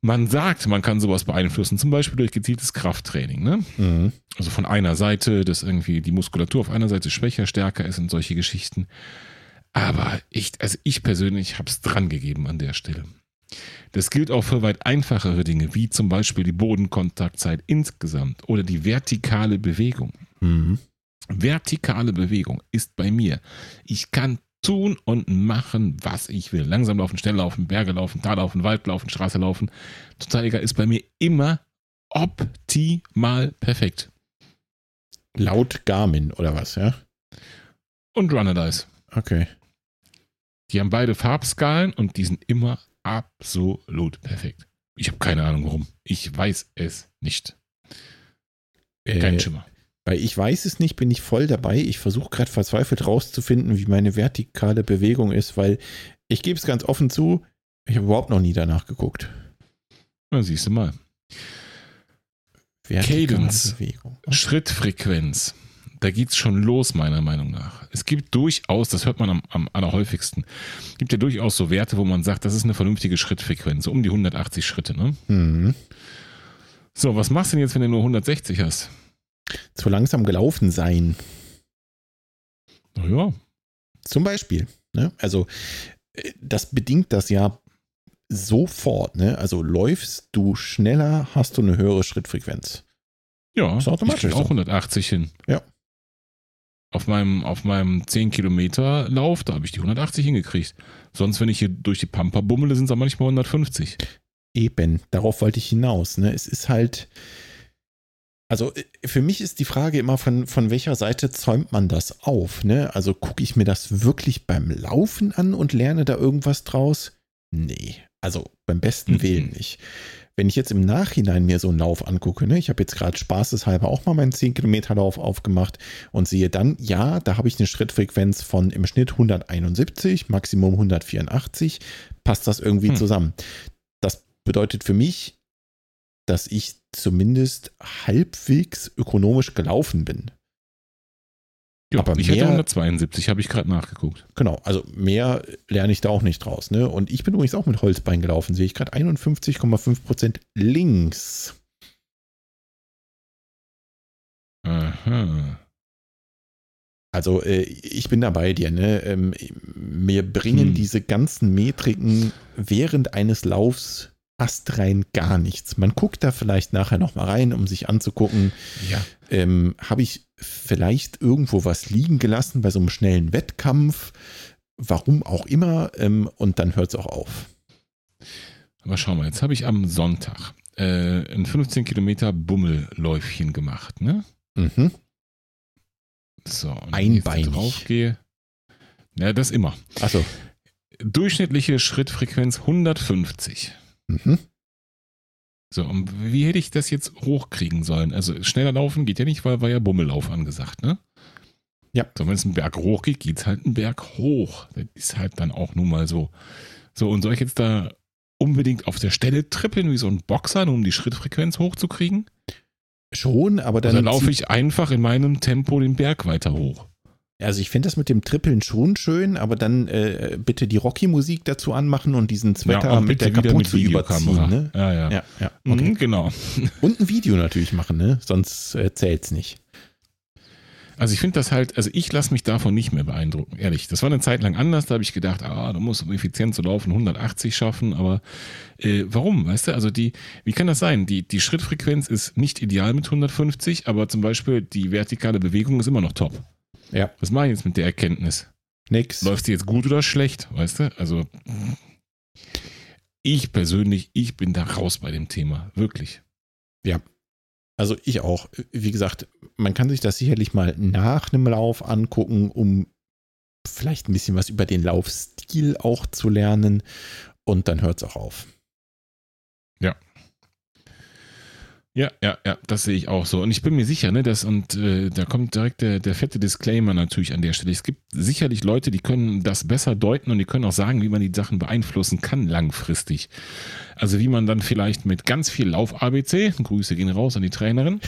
Man sagt, man kann sowas beeinflussen, zum Beispiel durch gezieltes Krafttraining. Ne? Mhm. Also von einer Seite, dass irgendwie die Muskulatur auf einer Seite schwächer, stärker ist und solche Geschichten. Aber ich, also ich persönlich habe es dran gegeben an der Stelle. Das gilt auch für weit einfachere Dinge, wie zum Beispiel die Bodenkontaktzeit insgesamt oder die vertikale Bewegung. Mhm. Vertikale Bewegung ist bei mir. Ich kann tun und machen, was ich will. Langsam laufen, schnell laufen, Berge laufen, Tal laufen, Wald laufen, Straße laufen. Total egal, ist bei mir immer optimal perfekt. Laut Garmin oder was, ja? Und Runner Dice. Okay. Die haben beide Farbskalen und die sind immer absolut perfekt. Ich habe keine Ahnung warum. Ich weiß es nicht. Kein Äh, Schimmer. Bei Ich weiß es nicht, bin ich voll dabei. Ich versuche gerade verzweifelt rauszufinden, wie meine vertikale Bewegung ist, weil ich gebe es ganz offen zu, ich habe überhaupt noch nie danach geguckt. Na, siehst du mal. Vertikale Cadence. Bewegung. Schrittfrequenz. Da geht's schon los, meiner Meinung nach. Es gibt durchaus, das hört man am, am allerhäufigsten, gibt ja durchaus so Werte, wo man sagt, das ist eine vernünftige Schrittfrequenz, um die 180 Schritte. Ne? Mhm. So, was machst du denn jetzt, wenn du nur 160 hast? Zu langsam gelaufen sein. Naja, Zum Beispiel. Ne? Also, äh, das bedingt das ja sofort. Ne? Also, läufst du schneller, hast du eine höhere Schrittfrequenz. ja, Ist ich automatisch krieg auch so. 180 hin. Ja. Auf meinem, auf meinem 10 Kilometer Lauf, da habe ich die 180 hingekriegt. Sonst, wenn ich hier durch die Pampa bummele, sind es manchmal 150. Eben, darauf wollte ich hinaus. Ne? Es ist halt, also äh, für mich ist die Frage immer, von, von welcher Seite zäumt man das auf? Ne? Also gucke ich mir das wirklich beim Laufen an und lerne da irgendwas draus? Nee, also beim besten Mhm. Willen nicht. Wenn ich jetzt im Nachhinein mir so einen Lauf angucke, ne, ich habe jetzt gerade spaßeshalber auch mal meinen 10-Kilometer-Lauf aufgemacht und sehe dann, ja, da habe ich eine Schrittfrequenz von im Schnitt 171, Maximum 184, passt das irgendwie Hm. zusammen. Das bedeutet für mich, dass ich zumindest halbwegs ökonomisch gelaufen bin. Ja, Aber ich mehr- 172, habe ich gerade nachgeguckt. Genau, also mehr lerne ich da auch nicht draus. Ne? Und ich bin übrigens auch mit Holzbein gelaufen, sehe ich gerade 51,5% links. Aha. Also äh, ich bin da bei dir. Ne? Ähm, mir bringen Hm. diese ganzen Metriken während eines Laufs astrein gar nichts. Man guckt da vielleicht nachher nochmal rein, um sich anzugucken, Ja. ähm, habe ich vielleicht irgendwo was liegen gelassen bei so einem schnellen Wettkampf, warum auch immer, ähm, und dann hört es auch auf. Aber schau mal, jetzt habe ich am Sonntag äh, ein 15 Kilometer Bummelläufchen gemacht, ne? Mhm. So, und Einbeinig. drauf gehe. Ja, das immer. Achso. Durchschnittliche Schrittfrequenz 150. Mhm. So, und wie hätte ich das jetzt hochkriegen sollen? Also schneller laufen geht ja nicht, weil war ja Bummellauf angesagt, ne? Ja. So, wenn es einen Berg hoch geht, geht es halt einen Berg hoch. Das ist halt dann auch nun mal so. So, und soll ich jetzt da unbedingt auf der Stelle trippeln wie so ein Boxer, nur um die Schrittfrequenz hochzukriegen? Schon, aber dann. Dann laufe ich einfach in meinem Tempo den Berg weiter hoch. Also ich finde das mit dem Trippeln schon schön, aber dann äh, bitte die Rocky-Musik dazu anmachen und diesen Sweater und mit der Kapuze Videokamera. überziehen. Ne? Ja, ja. Ja, ja. Mhm, Okay. genau. (laughs) Und ein Video natürlich machen, ne? Sonst äh, zählt's nicht. Also ich finde das halt, also ich lasse mich davon nicht mehr beeindrucken, ehrlich. Das war eine Zeit lang anders, da habe ich gedacht, ah, du musst um effizient zu laufen 180 schaffen, aber äh, warum, weißt du? Also die, wie kann das sein? Die, die Schrittfrequenz ist nicht ideal mit 150, aber zum Beispiel die vertikale Bewegung ist immer noch top. Ja. Was mache ich jetzt mit der Erkenntnis? Nix. Läuft sie jetzt gut oder schlecht, weißt du? Also ich persönlich, ich bin da raus bei dem Thema, wirklich. Also ich auch. Wie gesagt, man kann sich das sicherlich mal nach einem Lauf angucken, um vielleicht ein bisschen was über den Laufstil auch zu lernen. Und dann hört's auch auf. Ja, ja, ja, das sehe ich auch so. Und ich bin mir sicher, ne, dass, und äh, da kommt direkt der, der fette Disclaimer natürlich an der Stelle. Es gibt sicherlich Leute, die können das besser deuten und die können auch sagen, wie man die Sachen beeinflussen kann langfristig. Also wie man dann vielleicht mit ganz viel Lauf-ABC, Grüße gehen raus an die Trainerin,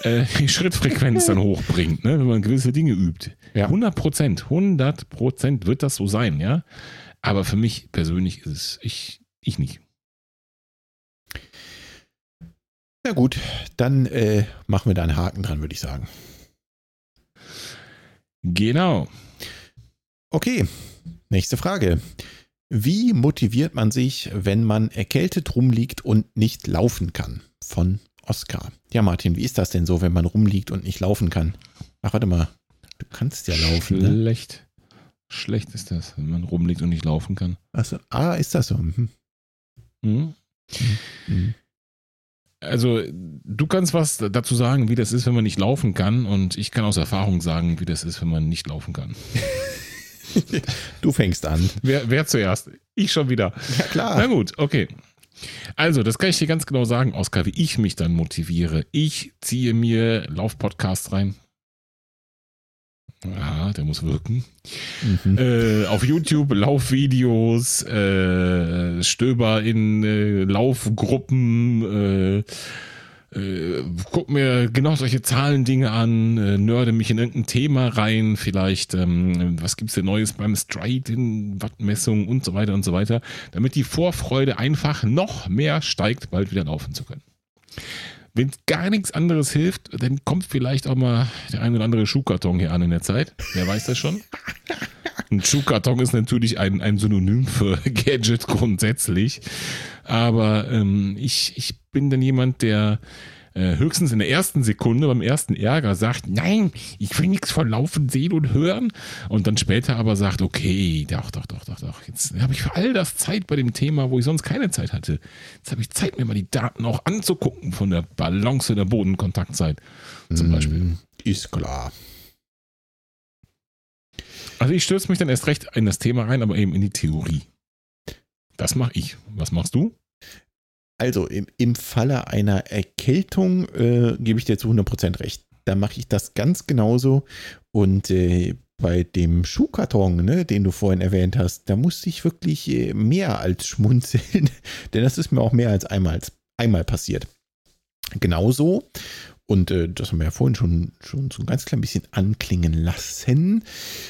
äh, die Schrittfrequenz dann hochbringt, ne, wenn man gewisse Dinge übt. Ja. 100 Prozent, 100 Prozent wird das so sein, ja. Aber für mich persönlich ist es, ich, ich nicht. Na gut, dann äh, machen wir da einen Haken dran, würde ich sagen. Genau. Okay, nächste Frage. Wie motiviert man sich, wenn man erkältet rumliegt und nicht laufen kann? Von Oskar. Ja, Martin, wie ist das denn so, wenn man rumliegt und nicht laufen kann? Ach, warte mal. Du kannst ja laufen. Ne? Schlecht. Schlecht ist das, wenn man rumliegt und nicht laufen kann. Achso, ah, ist das so? Mhm. Mhm. Mhm. Also, du kannst was dazu sagen, wie das ist, wenn man nicht laufen kann. Und ich kann aus Erfahrung sagen, wie das ist, wenn man nicht laufen kann. (laughs) Du fängst an. Wer, wer zuerst? Ich schon wieder. Ja, klar. Na gut, okay. Also, das kann ich dir ganz genau sagen, Oskar, wie ich mich dann motiviere. Ich ziehe mir Laufpodcasts rein. Ja, der muss wirken. Mhm. Äh, auf YouTube Laufvideos, äh, Stöber in äh, Laufgruppen, äh, äh, guck mir genau solche Zahlendinge an, äh, nörde mich in irgendein Thema rein, vielleicht, ähm, was gibt's denn Neues beim Stride in Wattmessungen und so weiter und so weiter, damit die Vorfreude einfach noch mehr steigt, bald wieder laufen zu können. Wenn gar nichts anderes hilft, dann kommt vielleicht auch mal der ein oder andere Schuhkarton hier an in der Zeit. Wer weiß das schon? Ein Schuhkarton ist natürlich ein, ein Synonym für (laughs) Gadget grundsätzlich. Aber ähm, ich, ich bin dann jemand, der äh, höchstens in der ersten Sekunde beim ersten Ärger sagt, nein, ich will nichts von Laufen sehen und hören. Und dann später aber sagt, okay, doch, doch, doch, doch, doch. Jetzt habe ich für all das Zeit bei dem Thema, wo ich sonst keine Zeit hatte. Jetzt habe ich Zeit, mir mal die Daten auch anzugucken von der Balance der Bodenkontaktzeit zum Beispiel. Mhm. Ist klar. Also ich stürze mich dann erst recht in das Thema rein, aber eben in die Theorie. Das mache ich. Was machst du? Also im, im Falle einer Erkältung äh, gebe ich dir zu 100% recht. Da mache ich das ganz genauso. Und äh, bei dem Schuhkarton, ne, den du vorhin erwähnt hast, da musste ich wirklich äh, mehr als schmunzeln. (laughs) Denn das ist mir auch mehr als einmal, einmal passiert. Genauso. Und äh, das haben wir ja vorhin schon, schon so ein ganz klein bisschen anklingen lassen.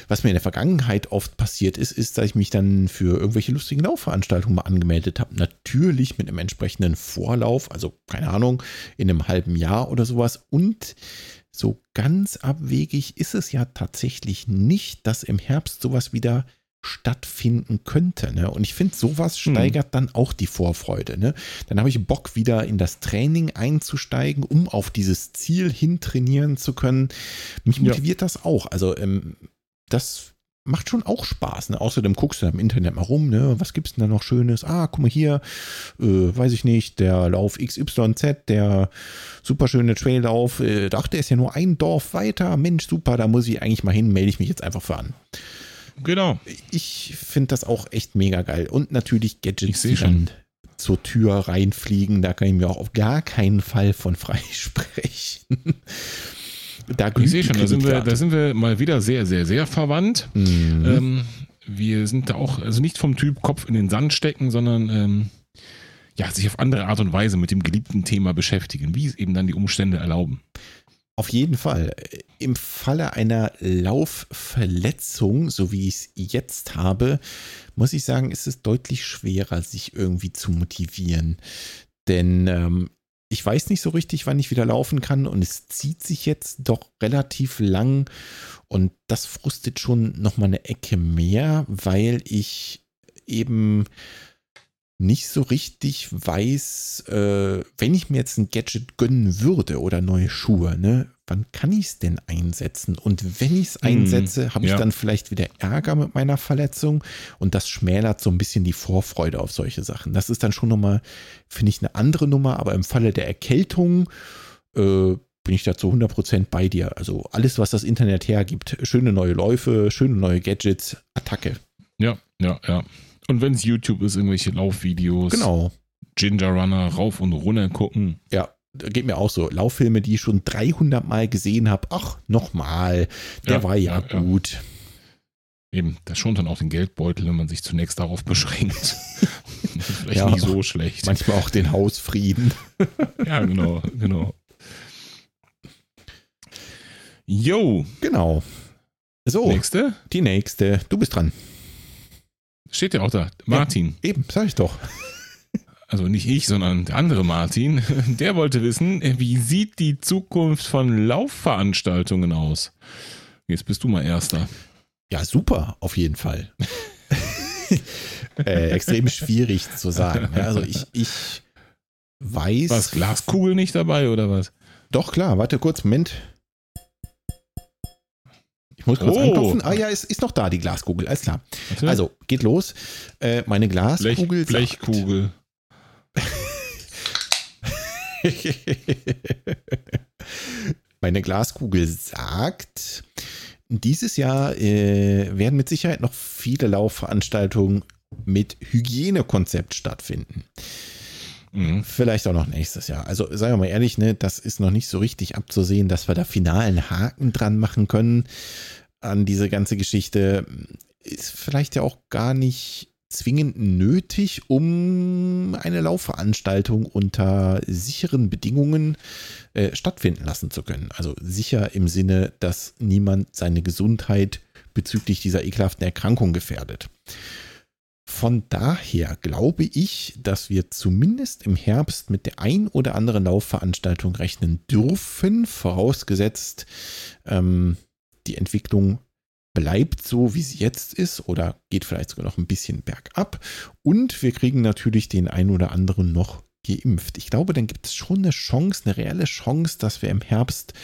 Was mir in der Vergangenheit oft passiert ist, ist, dass ich mich dann für irgendwelche lustigen Laufveranstaltungen mal angemeldet habe. Natürlich mit einem entsprechenden Vorlauf, also keine Ahnung, in einem halben Jahr oder sowas. Und so ganz abwegig ist es ja tatsächlich nicht, dass im Herbst sowas wieder stattfinden könnte. Ne? Und ich finde, sowas steigert dann auch die Vorfreude. Ne? Dann habe ich Bock, wieder in das Training einzusteigen, um auf dieses Ziel hin trainieren zu können. Mich Ja. motiviert das auch. Also ähm, das macht schon auch Spaß. Ne? Außerdem guckst du im Internet mal rum, ne? was gibt's denn da noch Schönes? Ah, guck mal hier, äh, weiß ich nicht, der Lauf XYZ, der super schöne Traillauf. Äh, ach, der ist ja nur ein Dorf weiter. Mensch, super, da muss ich eigentlich mal hin, melde ich mich jetzt einfach für an Genau. ich finde das auch echt mega geil. Und natürlich Ich Gadgets, die schon. dann zur Tür reinfliegen. Da kann ich mir auch auf gar keinen Fall von (laughs) freisprechen. da Ich sehe schon, da sind, wir, da sind wir mal wieder sehr, sehr, sehr verwandt. Mhm. Ähm, wir sind da auch, also nicht vom Typ Kopf in den Sand stecken, sondern ähm, ja, sich auf andere Art und Weise mit dem geliebten Thema beschäftigen, wie es eben dann die Umstände erlauben. Auf jeden Fall. Im Falle einer Laufverletzung, so wie ich es jetzt habe, muss ich sagen, ist es deutlich schwerer, sich irgendwie zu motivieren. Denn ähm, ich weiß nicht so richtig, wann ich wieder laufen kann und es zieht sich jetzt doch relativ lang und das frustet schon nochmal eine Ecke mehr, weil ich eben nicht so richtig weiß, äh, wenn ich mir jetzt ein Gadget gönnen würde oder neue Schuhe, ne, wann kann ich es denn einsetzen? Und wenn ich es Hm, einsetze, habe ich ja. dann vielleicht wieder Ärger mit meiner Verletzung und das schmälert so ein bisschen die Vorfreude auf solche Sachen. Das ist dann schon nochmal, finde ich, eine andere Nummer, aber im Falle der Erkältung äh, bin ich da zu 100% bei dir. Also alles, was das Internet hergibt, schöne neue Läufe, schöne neue Gadgets, Attacke. Ja, ja, ja. Und wenn es YouTube ist, irgendwelche Laufvideos, Genau. Ginger Runner rauf und runter gucken. Ja, geht mir auch so. Lauffilme, die ich schon 300 Mal gesehen habe. Ach, nochmal. Der Ja, war ja, ja, ja. gut. Eben, das schont dann auch den Geldbeutel, wenn man sich zunächst darauf beschränkt. (laughs) vielleicht Ja. nicht so schlecht. Manchmal auch den Hausfrieden. (laughs) Ja, genau, genau. Yo, Genau. So, nächste. die nächste. Du bist dran. Steht ja auch da. Martin. Eben, sag ich doch. (laughs) Also nicht ich, sondern der andere Martin. (laughs) Der wollte wissen, wie sieht die Zukunft von Laufveranstaltungen aus? Jetzt bist du mal Erster. Ja, super, auf jeden Fall. (laughs) äh, extrem schwierig zu sagen. Ja, also ich, ich weiß. Was, Glaskugel nicht dabei oder was? Doch, klar, warte kurz, Moment. Ich muss kurz Oh. anklopfen. Ah ja, ist, ist noch da, die Glaskugel, alles klar. Warte. Also, geht los. Äh, meine Blech, Glaskugel. sagt- Blechkugel. (laughs) Meine Glaskugel sagt, dieses Jahr äh, werden mit Sicherheit noch viele Laufveranstaltungen mit Hygienekonzept stattfinden. Mhm. Vielleicht auch noch nächstes Jahr. Also seien wir mal ehrlich, ne, das ist noch nicht so richtig abzusehen, dass wir da finalen Haken dran machen können an diese ganze Geschichte. Ist vielleicht ja auch gar nicht zwingend nötig, um eine Laufveranstaltung unter sicheren Bedingungen äh, stattfinden lassen zu können. Also sicher im Sinne, dass niemand seine Gesundheit bezüglich dieser ekelhaften Erkrankung gefährdet. Von daher glaube ich, dass wir zumindest im Herbst mit der ein oder anderen Laufveranstaltung rechnen dürfen, vorausgesetzt ähm, die Entwicklung bleibt so, wie sie jetzt ist oder geht vielleicht sogar noch ein bisschen bergab. Und wir kriegen natürlich den ein oder anderen noch geimpft. Ich glaube, dann gibt es schon eine Chance, eine reelle Chance, dass wir im Herbst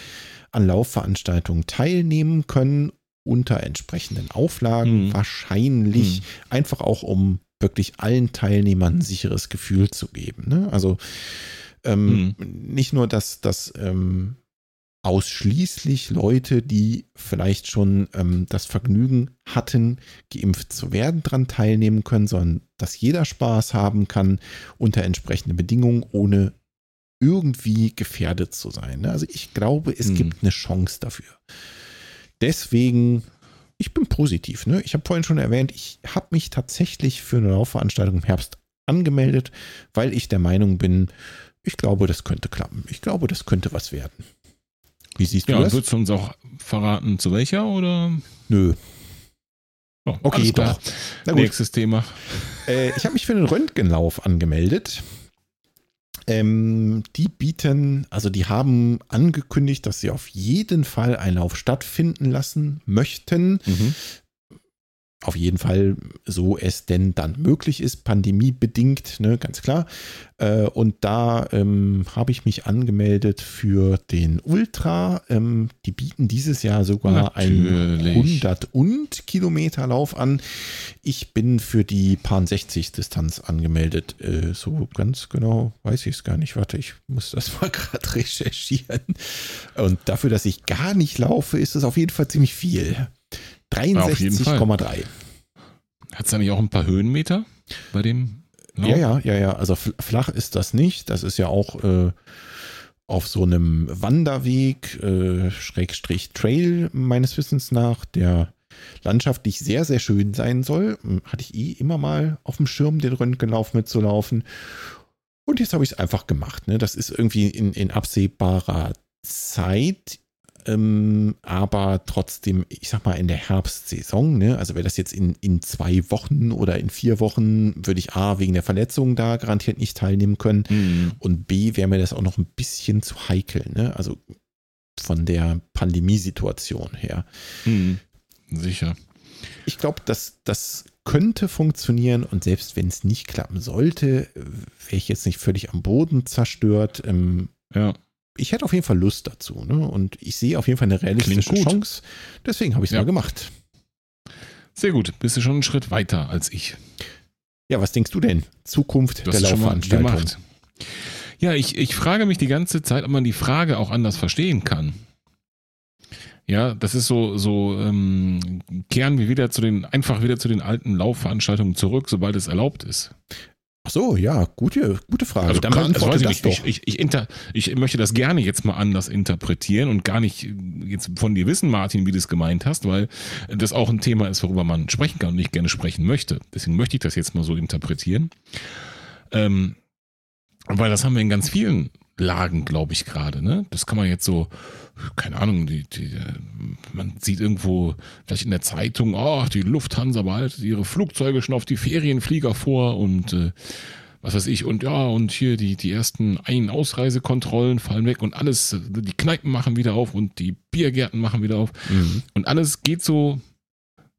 an Laufveranstaltungen teilnehmen können unter entsprechenden Auflagen. Mhm. Wahrscheinlich einfach auch, um wirklich allen Teilnehmern ein sicheres Gefühl zu geben. Ne? Also ähm, nicht nur, dass das ähm, ausschließlich Leute, die vielleicht schon ähm, das Vergnügen hatten, geimpft zu werden, daran teilnehmen können, sondern dass jeder Spaß haben kann unter entsprechenden Bedingungen, ohne irgendwie gefährdet zu sein. ne? Also ich glaube, es Mhm. gibt eine Chance dafür. Deswegen, ich bin positiv. Ne? Ich habe vorhin schon erwähnt, ich habe mich tatsächlich für eine Laufveranstaltung im Herbst angemeldet, weil ich der Meinung bin, ich glaube, das könnte klappen. Ich glaube, das könnte was werden. Wie siehst du Ja, und das? würdest du uns auch verraten, zu welcher oder? Nö. Oh, Okay, doch. Nächstes Thema. Äh, ich habe mich für den Röntgenlauf angemeldet. Ähm, die bieten, also die haben angekündigt, dass sie auf jeden Fall einen Lauf stattfinden lassen möchten. Mhm. Auf jeden Fall, so es denn dann möglich ist, pandemiebedingt, ne, ganz klar. Äh, und da ähm, habe ich mich angemeldet für den Ultra. Ähm, die bieten dieses Jahr sogar einen Natürlich. 100 und Kilometer Lauf an. Ich bin für die Pan 60 Distanz angemeldet. Äh, so ganz genau weiß ich es gar nicht. Warte, ich muss das mal (laughs) gerade recherchieren. Und dafür, dass ich gar nicht laufe, ist es auf jeden Fall ziemlich viel. Auf jeden Fall. 63,3. Hat es da nicht auch ein paar Höhenmeter bei dem Lauf? Ja, ja, ja, ja. Also fl- flach ist das nicht. Das ist ja auch äh, auf so einem Wanderweg, äh, Schrägstrich Trail meines Wissens nach, der landschaftlich sehr, sehr schön sein soll. Hm, Hatte ich eh immer mal auf dem Schirm, den Röntgenlauf mitzulaufen. Und jetzt habe ich es einfach gemacht. Ne? Das ist irgendwie in, in absehbarer Zeit. Ähm, aber trotzdem, ich sag mal, in der Herbstsaison, ne? also wäre das jetzt in, in zwei Wochen oder in vier Wochen, würde ich A, wegen der Verletzung da garantiert nicht teilnehmen können Mhm. und B, wäre mir das auch noch ein bisschen zu heikel, ne? also von der Pandemiesituation her. Mhm. Sicher. Ich glaube, dass das könnte funktionieren und selbst wenn es nicht klappen sollte, wäre ich jetzt nicht völlig am Boden zerstört. Ähm, Ja. Ich hätte auf jeden Fall Lust dazu ne? und ich sehe auf jeden Fall eine realistische. Chance. Deswegen habe ich es Ja. mal gemacht. Sehr gut. Bist du schon einen Schritt weiter als ich. Ja, was denkst du denn? Zukunft Du der Laufveranstaltung. gemacht. Ja, ich, ich frage mich die ganze Zeit, ob man die Frage auch anders verstehen kann. Ja, das ist so, so ähm, kehren wir wieder zu den, einfach wieder zu den alten Laufveranstaltungen zurück, sobald es erlaubt ist. Ach so, ja, gute, gute Frage. Also, Dann also weiß ich, das nicht, ich, ich, inter, ich möchte das gerne jetzt mal anders interpretieren und gar nicht äh, jetzt von dir wissen, Martin, wie du es gemeint hast, weil das auch ein Thema ist, worüber man sprechen kann und ich gerne sprechen möchte. Deswegen möchte ich das jetzt mal so interpretieren. Ähm, weil das haben wir in ganz vielen Lagen, glaube ich, gerade. Ne? Das kann man jetzt so, keine Ahnung, die, die, äh, man sieht irgendwo vielleicht in der Zeitung, oh, die Lufthansa behaltet ihre Flugzeuge schon auf die Ferienflieger vor und äh, was weiß ich, und ja, und hier die, die ersten Ein- Ausreisekontrollen fallen weg und alles, äh, die Kneipen machen wieder auf und die Biergärten machen wieder auf Mhm. und alles geht so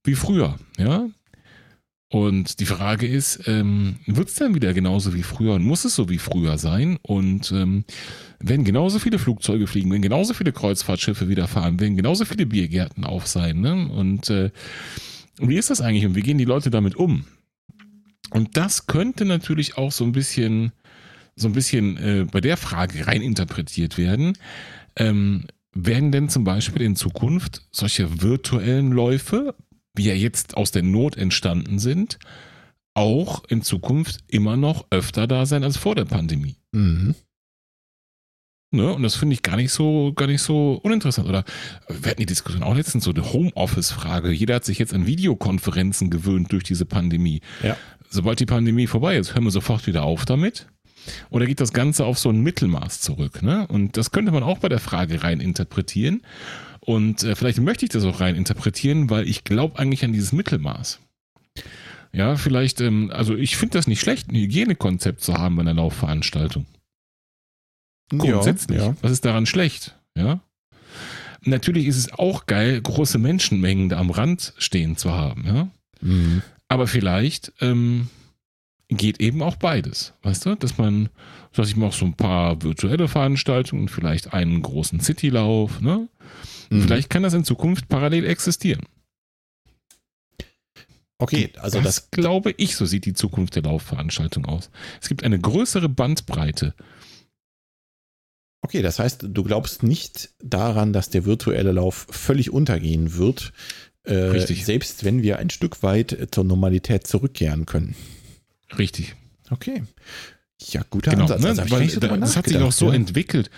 wie früher, ja. Und die Frage ist, ähm, wird es dann wieder genauso wie früher und muss es so wie früher sein? Und ähm, werden genauso viele Flugzeuge fliegen, werden genauso viele Kreuzfahrtschiffe wieder fahren, werden genauso viele Biergärten auf sein. Ne? Und äh, wie ist das eigentlich und wie gehen die Leute damit um? Und das könnte natürlich auch so ein bisschen, so ein bisschen äh, bei der Frage reininterpretiert werden. Ähm, werden denn zum Beispiel in Zukunft solche virtuellen Läufe, wie ja jetzt aus der Not entstanden sind, auch in Zukunft immer noch öfter da sein als vor der Pandemie? Mhm. Ne? Und das finde ich gar nicht so, gar nicht so uninteressant. Oder wir hatten die Diskussion auch letztens so die Homeoffice-Frage. Jeder hat sich jetzt an Videokonferenzen gewöhnt durch diese Pandemie. Ja. Sobald die Pandemie vorbei ist, hören wir sofort wieder auf damit. Oder geht das Ganze auf so ein Mittelmaß zurück? Ne? Und das könnte man auch bei der Frage rein interpretieren. Und äh, vielleicht möchte ich das auch rein interpretieren, weil ich glaube eigentlich an dieses Mittelmaß. Ja, vielleicht, ähm, also ich finde das nicht schlecht, ein Hygienekonzept zu haben bei einer Laufveranstaltung. Grundsätzlich. Ja, ja. Was ist daran schlecht? Ja. Natürlich ist es auch geil, große Menschenmengen da am Rand stehen zu haben, ja. Mhm. Aber vielleicht ähm, geht eben auch beides, weißt du? Dass man, sag ich auch so ein paar virtuelle Veranstaltungen, vielleicht einen großen Citylauf, ne? Mhm. Vielleicht kann das in Zukunft parallel existieren. Okay, also das, das, glaube ich, so sieht die Zukunft der Laufveranstaltung aus. Es gibt eine größere Bandbreite. okay, das heißt, du glaubst nicht daran, dass der virtuelle Lauf völlig untergehen wird, äh, Richtig. selbst wenn wir ein Stück weit äh, zur Normalität zurückkehren können. Richtig. Okay. Ja, guter Genau, Ansatz. ne? Also weil, das hat sich auch so ja. entwickelt.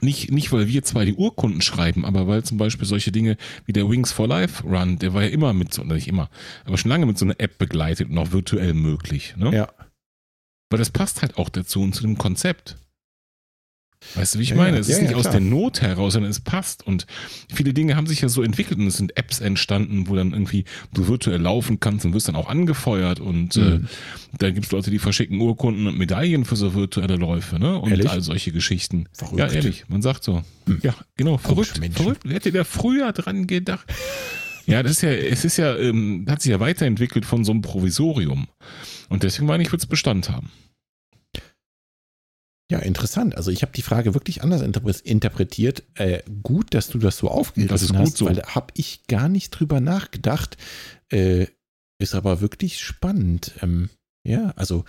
Nicht, nicht, weil wir zwei die Urkunden schreiben, aber weil zum Beispiel solche Dinge wie der Wings for Life Run, der war ja immer mit, so- oder nicht immer, aber schon lange mit so einer App begleitet und auch virtuell möglich. Ne? Ja. Weil das passt halt auch dazu und zu dem Konzept. Weißt du, wie ich Ja, meine? Es Ja, ist nicht ja, aus klar. der Not heraus, sondern es passt. Und viele Dinge haben sich ja so entwickelt und es sind Apps entstanden, wo dann irgendwie du virtuell laufen kannst und wirst dann auch angefeuert. Und äh, Mhm. da gibt es Leute, die verschicken Urkunden und Medaillen für so virtuelle Läufe, ne? Und Ehrlich? all solche Geschichten. Verrückt. Ja, ehrlich, man sagt so. Hm. Ja, genau, verrückt. Verrückt. Wer hätte da früher dran gedacht? Ja, das ist ja, es ist ja, ähm, hat sich ja weiterentwickelt von so einem Provisorium. Und deswegen meine ich, wird es Bestand haben. Ja, interessant. Also ich habe die Frage wirklich anders interpre- interpretiert. Äh, gut, dass du das so aufgegriffen Das ist gut hast, so. weil da habe ich gar nicht drüber nachgedacht. Äh, ist aber wirklich spannend. Ähm, ja, also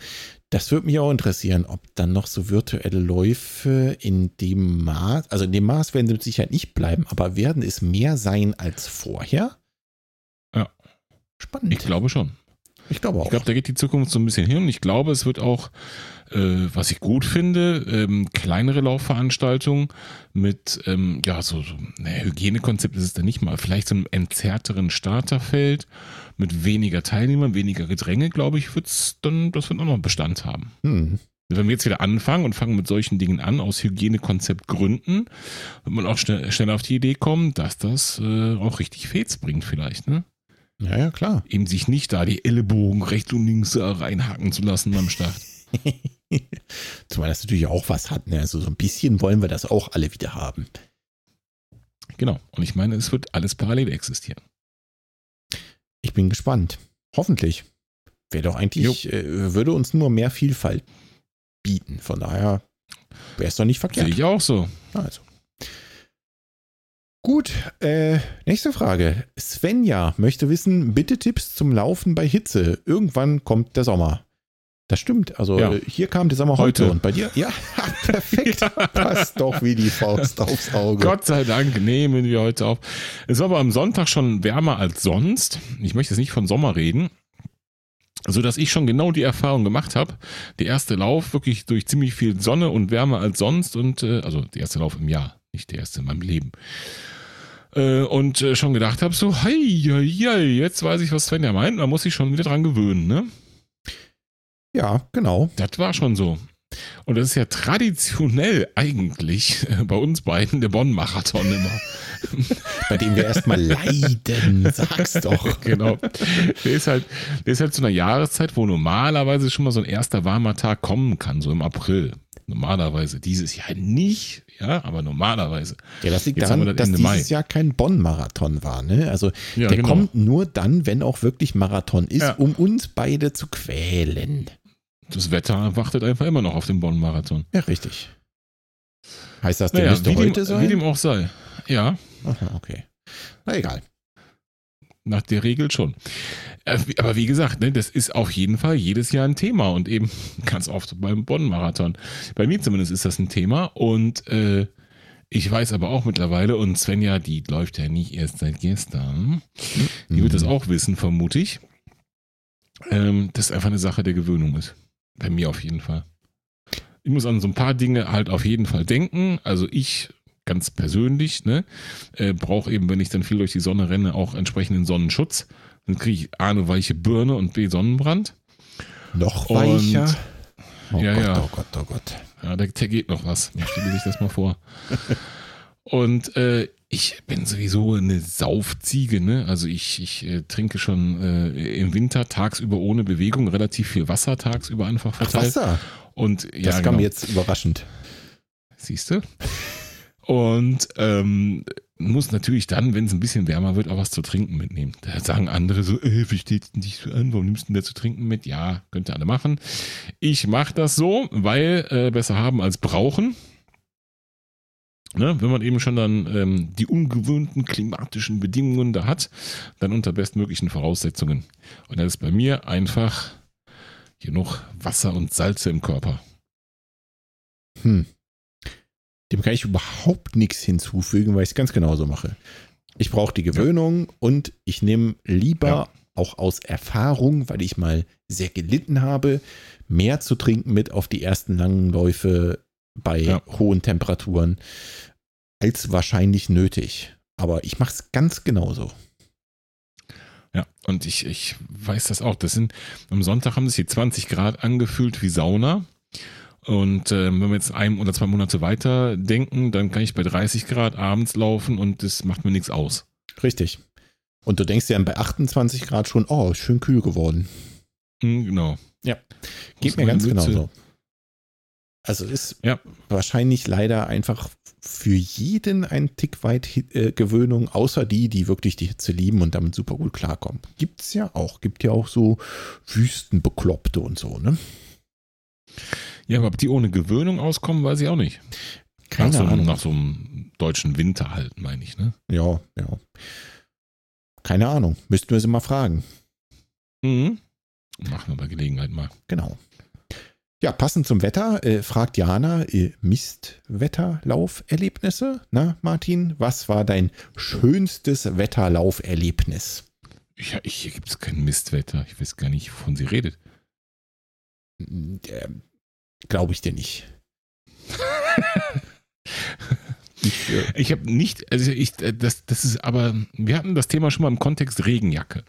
das würde mich auch interessieren, ob dann noch so virtuelle Läufe in dem Maß, also in dem Maß werden sie mit Sicherheit nicht bleiben, aber werden es mehr sein als vorher? Ja. Spannend. Ich glaube schon. Ich glaube auch. Ich glaube, da geht die Zukunft so ein bisschen hin. Und ich glaube, es wird auch, äh, was ich gut finde, ähm, kleinere Laufveranstaltungen mit, ähm, ja, so, so naja, Hygienekonzept ist es dann nicht mal, vielleicht so einem entzerrteren Starterfeld mit weniger Teilnehmern, weniger Gedränge, glaube ich, wird's dann, das wird auch noch Bestand haben. hm. Wenn wir jetzt wieder anfangen und fangen mit solchen Dingen an, aus Hygienekonzeptgründen, wird man auch schnell, schnell auf die Idee kommen, dass das äh, auch richtig Fets bringt vielleicht, ne? Ja, ja, klar. eben sich nicht da die Ellenbogen rechts und links äh, reinhaken zu lassen beim Start. (laughs) Zumal das natürlich auch was hat. Ne? Also so ein bisschen wollen wir das auch alle wieder haben. Genau. Und ich meine, es wird alles parallel existieren. Ich bin gespannt. Hoffentlich. Wäre doch eigentlich, äh, würde uns nur mehr Vielfalt bieten. Von daher wäre es doch nicht Sehe verkehrt. ich auch so. Also. Gut, äh, nächste Frage. Svenja möchte wissen, bitte Tipps zum Laufen bei Hitze. Irgendwann kommt der Sommer. Das stimmt. Also Ja. hier kam der Sommer heute. Heute. und bei dir? Ja, (laughs) perfekt. (laughs) Passt doch wie die Faust aufs Auge. Gott sei Dank nehmen wir heute auf. Es war aber am Sonntag schon wärmer als sonst. Ich möchte jetzt nicht von Sommer reden. so dass ich schon genau die Erfahrung gemacht habe. Der erste Lauf wirklich durch ziemlich viel Sonne und Wärme als sonst und äh, also der erste Lauf im Jahr, nicht der erste in meinem Leben. Äh, und äh, schon gedacht habe, so, hei, hei, hei, jetzt weiß ich, was Svenja meint, man muss sich schon wieder dran gewöhnen, ne? Ja, genau. Das war schon so. Und das ist ja traditionell eigentlich äh, bei uns beiden der Bonn-Marathon immer. (laughs) Bei dem wir erstmal leiden, sag's doch. (laughs) genau. Der ist, halt, der ist halt zu einer Jahreszeit, wo normalerweise schon mal so ein erster warmer Tag kommen kann, so im April. Normalerweise. Dieses Jahr nicht, ja, aber normalerweise. Ja, das liegt Jetzt daran, das dass Ende dieses Mai. Jahr kein Bonn-Marathon war. Ne? Also Ja, der genau. kommt nur dann, wenn auch wirklich Marathon ist, Ja. um uns beide zu quälen. Das Wetter wartet einfach immer noch auf den Bonn-Marathon. Ja, richtig. Heißt das, der Naja, müsste heute dem, sein? wie dem auch sei. Ja, Aha, okay. Na egal. Nach der Regel schon. Äh, Aber wie gesagt, ne, das ist auf jeden Fall jedes Jahr ein Thema und eben (laughs) ganz oft beim Bonn-Marathon. Bei mir zumindest ist das ein Thema und äh, ich weiß aber auch mittlerweile, und Svenja, die läuft ja nicht erst seit gestern, die wird das Mhm. auch wissen, vermute ich, ähm, dass einfach eine Sache der Gewöhnung ist. Bei mir auf jeden Fall. Ich muss an so ein paar Dinge halt auf jeden Fall denken. Also ich ganz persönlich, ne, äh, brauche eben, wenn ich dann viel durch die Sonne renne, auch entsprechenden Sonnenschutz. Dann kriege ich A, eine weiche Birne und B, Sonnenbrand. Noch Und- weicher. Oh Ja, Gott, ja. oh Gott, oh Gott. Ja, da, da geht noch was. Stelle sich das mal vor. (laughs) Und äh, ich bin sowieso eine Saufziege, ne? Also ich, ich äh, trinke schon äh, im Winter tagsüber ohne Bewegung relativ viel Wasser tagsüber einfach Ach, verteilt. Wasser. Und ja, Das kam genau. jetzt überraschend. Siehst du? Und ähm, muss natürlich dann, wenn es ein bisschen wärmer wird, auch was zu trinken mitnehmen. Da sagen andere so, äh, wie steht's denn dich so an? Warum nimmst du denn da zu trinken mit? Ja, könnt ihr alle machen. Ich mache das so, weil äh, besser haben als brauchen. Ne, wenn man eben schon dann ähm, die ungewöhnten klimatischen Bedingungen da hat, dann unter bestmöglichen Voraussetzungen. Und das ist bei mir einfach genug Wasser und Salze im Körper. Hm. Dem kann ich überhaupt nichts hinzufügen, weil ich es ganz genauso mache. Ich brauche die Gewöhnung und ich nehme lieber Ja. auch aus Erfahrung, weil ich mal sehr gelitten habe, mehr zu trinken mit auf die ersten langen Läufe bei Ja. hohen Temperaturen als wahrscheinlich nötig. Aber ich mache es ganz genauso. Ja, und ich, ich weiß das auch. Das sind, am Sonntag haben sich die 20 Grad angefühlt wie Sauna. Und ähm, wenn wir jetzt ein oder zwei Monate weiter denken, dann kann ich bei 30 Grad abends laufen und das macht mir nichts aus. Richtig. Und du denkst dir dann bei 28 Grad schon, oh, schön kühl geworden. Hm, genau. Geht Muss mir ganz Mütze- genauso. Also ist Ja. wahrscheinlich leider einfach für jeden ein Tick weit äh, Gewöhnung, außer die, die wirklich die Hitze lieben und damit super gut klarkommen. Gibt's ja auch. Gibt ja auch so Wüstenbekloppte und so, ne? Ja, aber ob die ohne Gewöhnung auskommen, weiß ich auch nicht. Keine nach, so, Ahnung. nach so einem deutschen Winter halt, meine ich, ne? Ja, ja. Keine Ahnung. Müssten wir sie mal fragen. Mhm. Machen wir bei Gelegenheit mal. Genau. Ja, passend zum Wetter, äh, fragt Jana, äh, Mistwetterlauferlebnisse? Na, Martin, was war dein schönstes Wetterlauferlebnis? Ja, ich, hier gibt es kein Mistwetter. Ich weiß gar nicht, wovon sie redet. Ähm, Glaube ich dir nicht. (laughs) ich, äh, Ich habe nicht, also ich, äh, das, das ist aber, wir hatten das Thema schon mal im Kontext Regenjacke.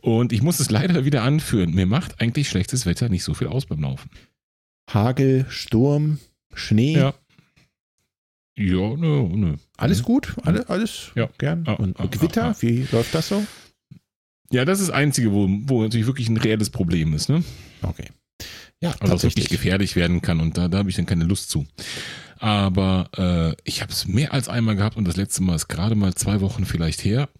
Und ich muss es leider wieder anführen. Mir macht eigentlich schlechtes Wetter nicht so viel aus beim Laufen. Hagel, Sturm, Schnee, Ja. Ja, nö, nö. alles gut? Alle, alles Ja. gern? Ja, Und ja, Gewitter, ja, ja. wie läuft das so? Ja, das ist das Einzige, wo, wo natürlich wirklich ein reelles Problem ist, ne? Okay. Ja, Also tatsächlich. gefährlich werden kann und da, da habe ich dann keine Lust zu. Aber äh, ich habe es mehr als einmal gehabt und das letzte Mal ist gerade mal zwei Wochen vielleicht her,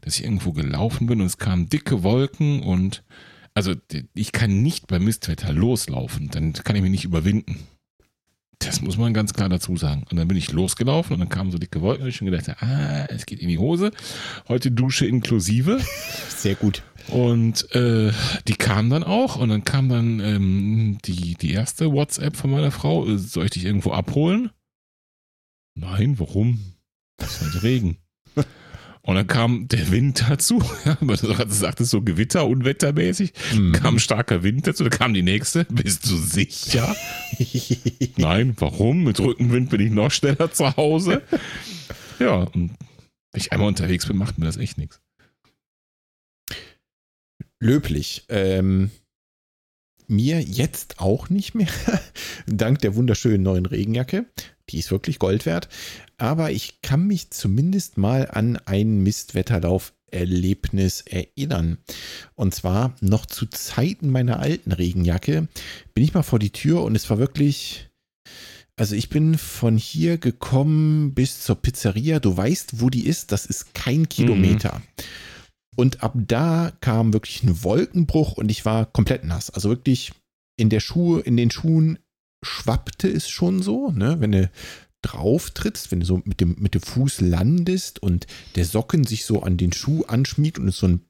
dass ich irgendwo gelaufen bin und es kamen dicke Wolken und also ich kann nicht bei Mistwetter loslaufen, dann kann ich mich nicht überwinden. Das muss man ganz klar dazu sagen. Und dann bin ich losgelaufen und dann kamen so dicke Wolken und ich schon gedacht, ah, es geht in die Hose. Heute Dusche inklusive. Sehr gut. Und äh, die kam dann auch und dann kam dann ähm, die, die erste WhatsApp von meiner Frau, äh, soll ich dich irgendwo abholen? Nein, warum? Es ist halt Regen. Und dann kam der Wind dazu. (laughs) Ja, du sagtest so Gewitter, unwettermäßig. Mhm. Kam starker Wind dazu. Da kam die nächste. Bist du sicher? (laughs) Nein, warum? Mit Rückenwind bin ich noch schneller zu Hause. Ja, und wenn ich einmal unterwegs bin, macht mir das echt nichts. Löblich. Ähm, mir jetzt auch nicht mehr, (laughs) dank der wunderschönen neuen Regenjacke. Die ist wirklich Gold wert. Aber ich kann mich zumindest mal an ein Mistwetterlauf-Erlebnis erinnern. Und zwar noch zu Zeiten meiner alten Regenjacke bin ich mal vor die Tür und es war wirklich. Also ich bin von hier gekommen bis zur Pizzeria. Du weißt, wo die ist. Das ist kein Kilometer. Und ab da kam wirklich ein Wolkenbruch und ich war komplett nass. Also wirklich in der Schuhe, in den Schuhen schwappte es schon so, ne? Wenn du drauf trittst, wenn du so mit dem, mit dem Fuß landest und der Socken sich so an den Schuh anschmiegt und es so ein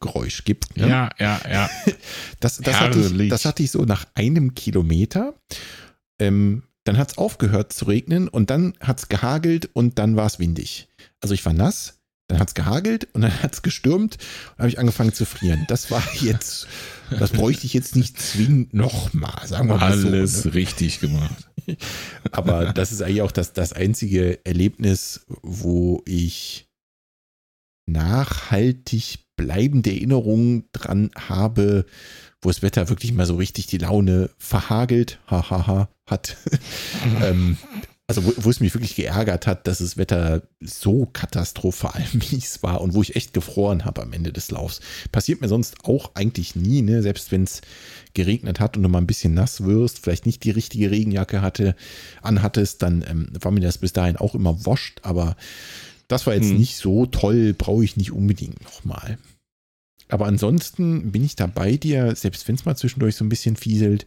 Geräusch gibt. Ne? Ja, ja, ja. (laughs) Das, das, hatte ich, das hatte ich so nach einem Kilometer. Ähm, dann hat es aufgehört zu regnen und dann hat es gehagelt und dann war es windig. Also ich war nass, dann hat es gehagelt und dann hat es gestürmt und habe ich angefangen zu frieren. Das war jetzt, das bräuchte ich jetzt nicht zwingend nochmal, sagen wir mal Alles so. Ne? richtig gemacht. Aber das ist eigentlich auch das, das einzige Erlebnis, wo ich nachhaltig bleibende Erinnerungen dran habe, wo das Wetter wirklich mal so richtig die Laune verhagelt, hahaha, hat. (laughs) ähm, also wo, wo es mich wirklich geärgert hat, dass das Wetter so katastrophal (laughs) mies war und wo ich echt gefroren habe am Ende des Laufs. Passiert mir sonst auch eigentlich nie, ne? Selbst wenn es geregnet hat und du mal ein bisschen nass wirst, vielleicht nicht die richtige Regenjacke hatte, anhattest, dann ähm, war mir das bis dahin auch immer wascht, aber das war jetzt Hm. nicht so toll, brauche ich nicht unbedingt nochmal. Aber ansonsten bin ich da bei dir, selbst wenn es mal zwischendurch so ein bisschen fieselt,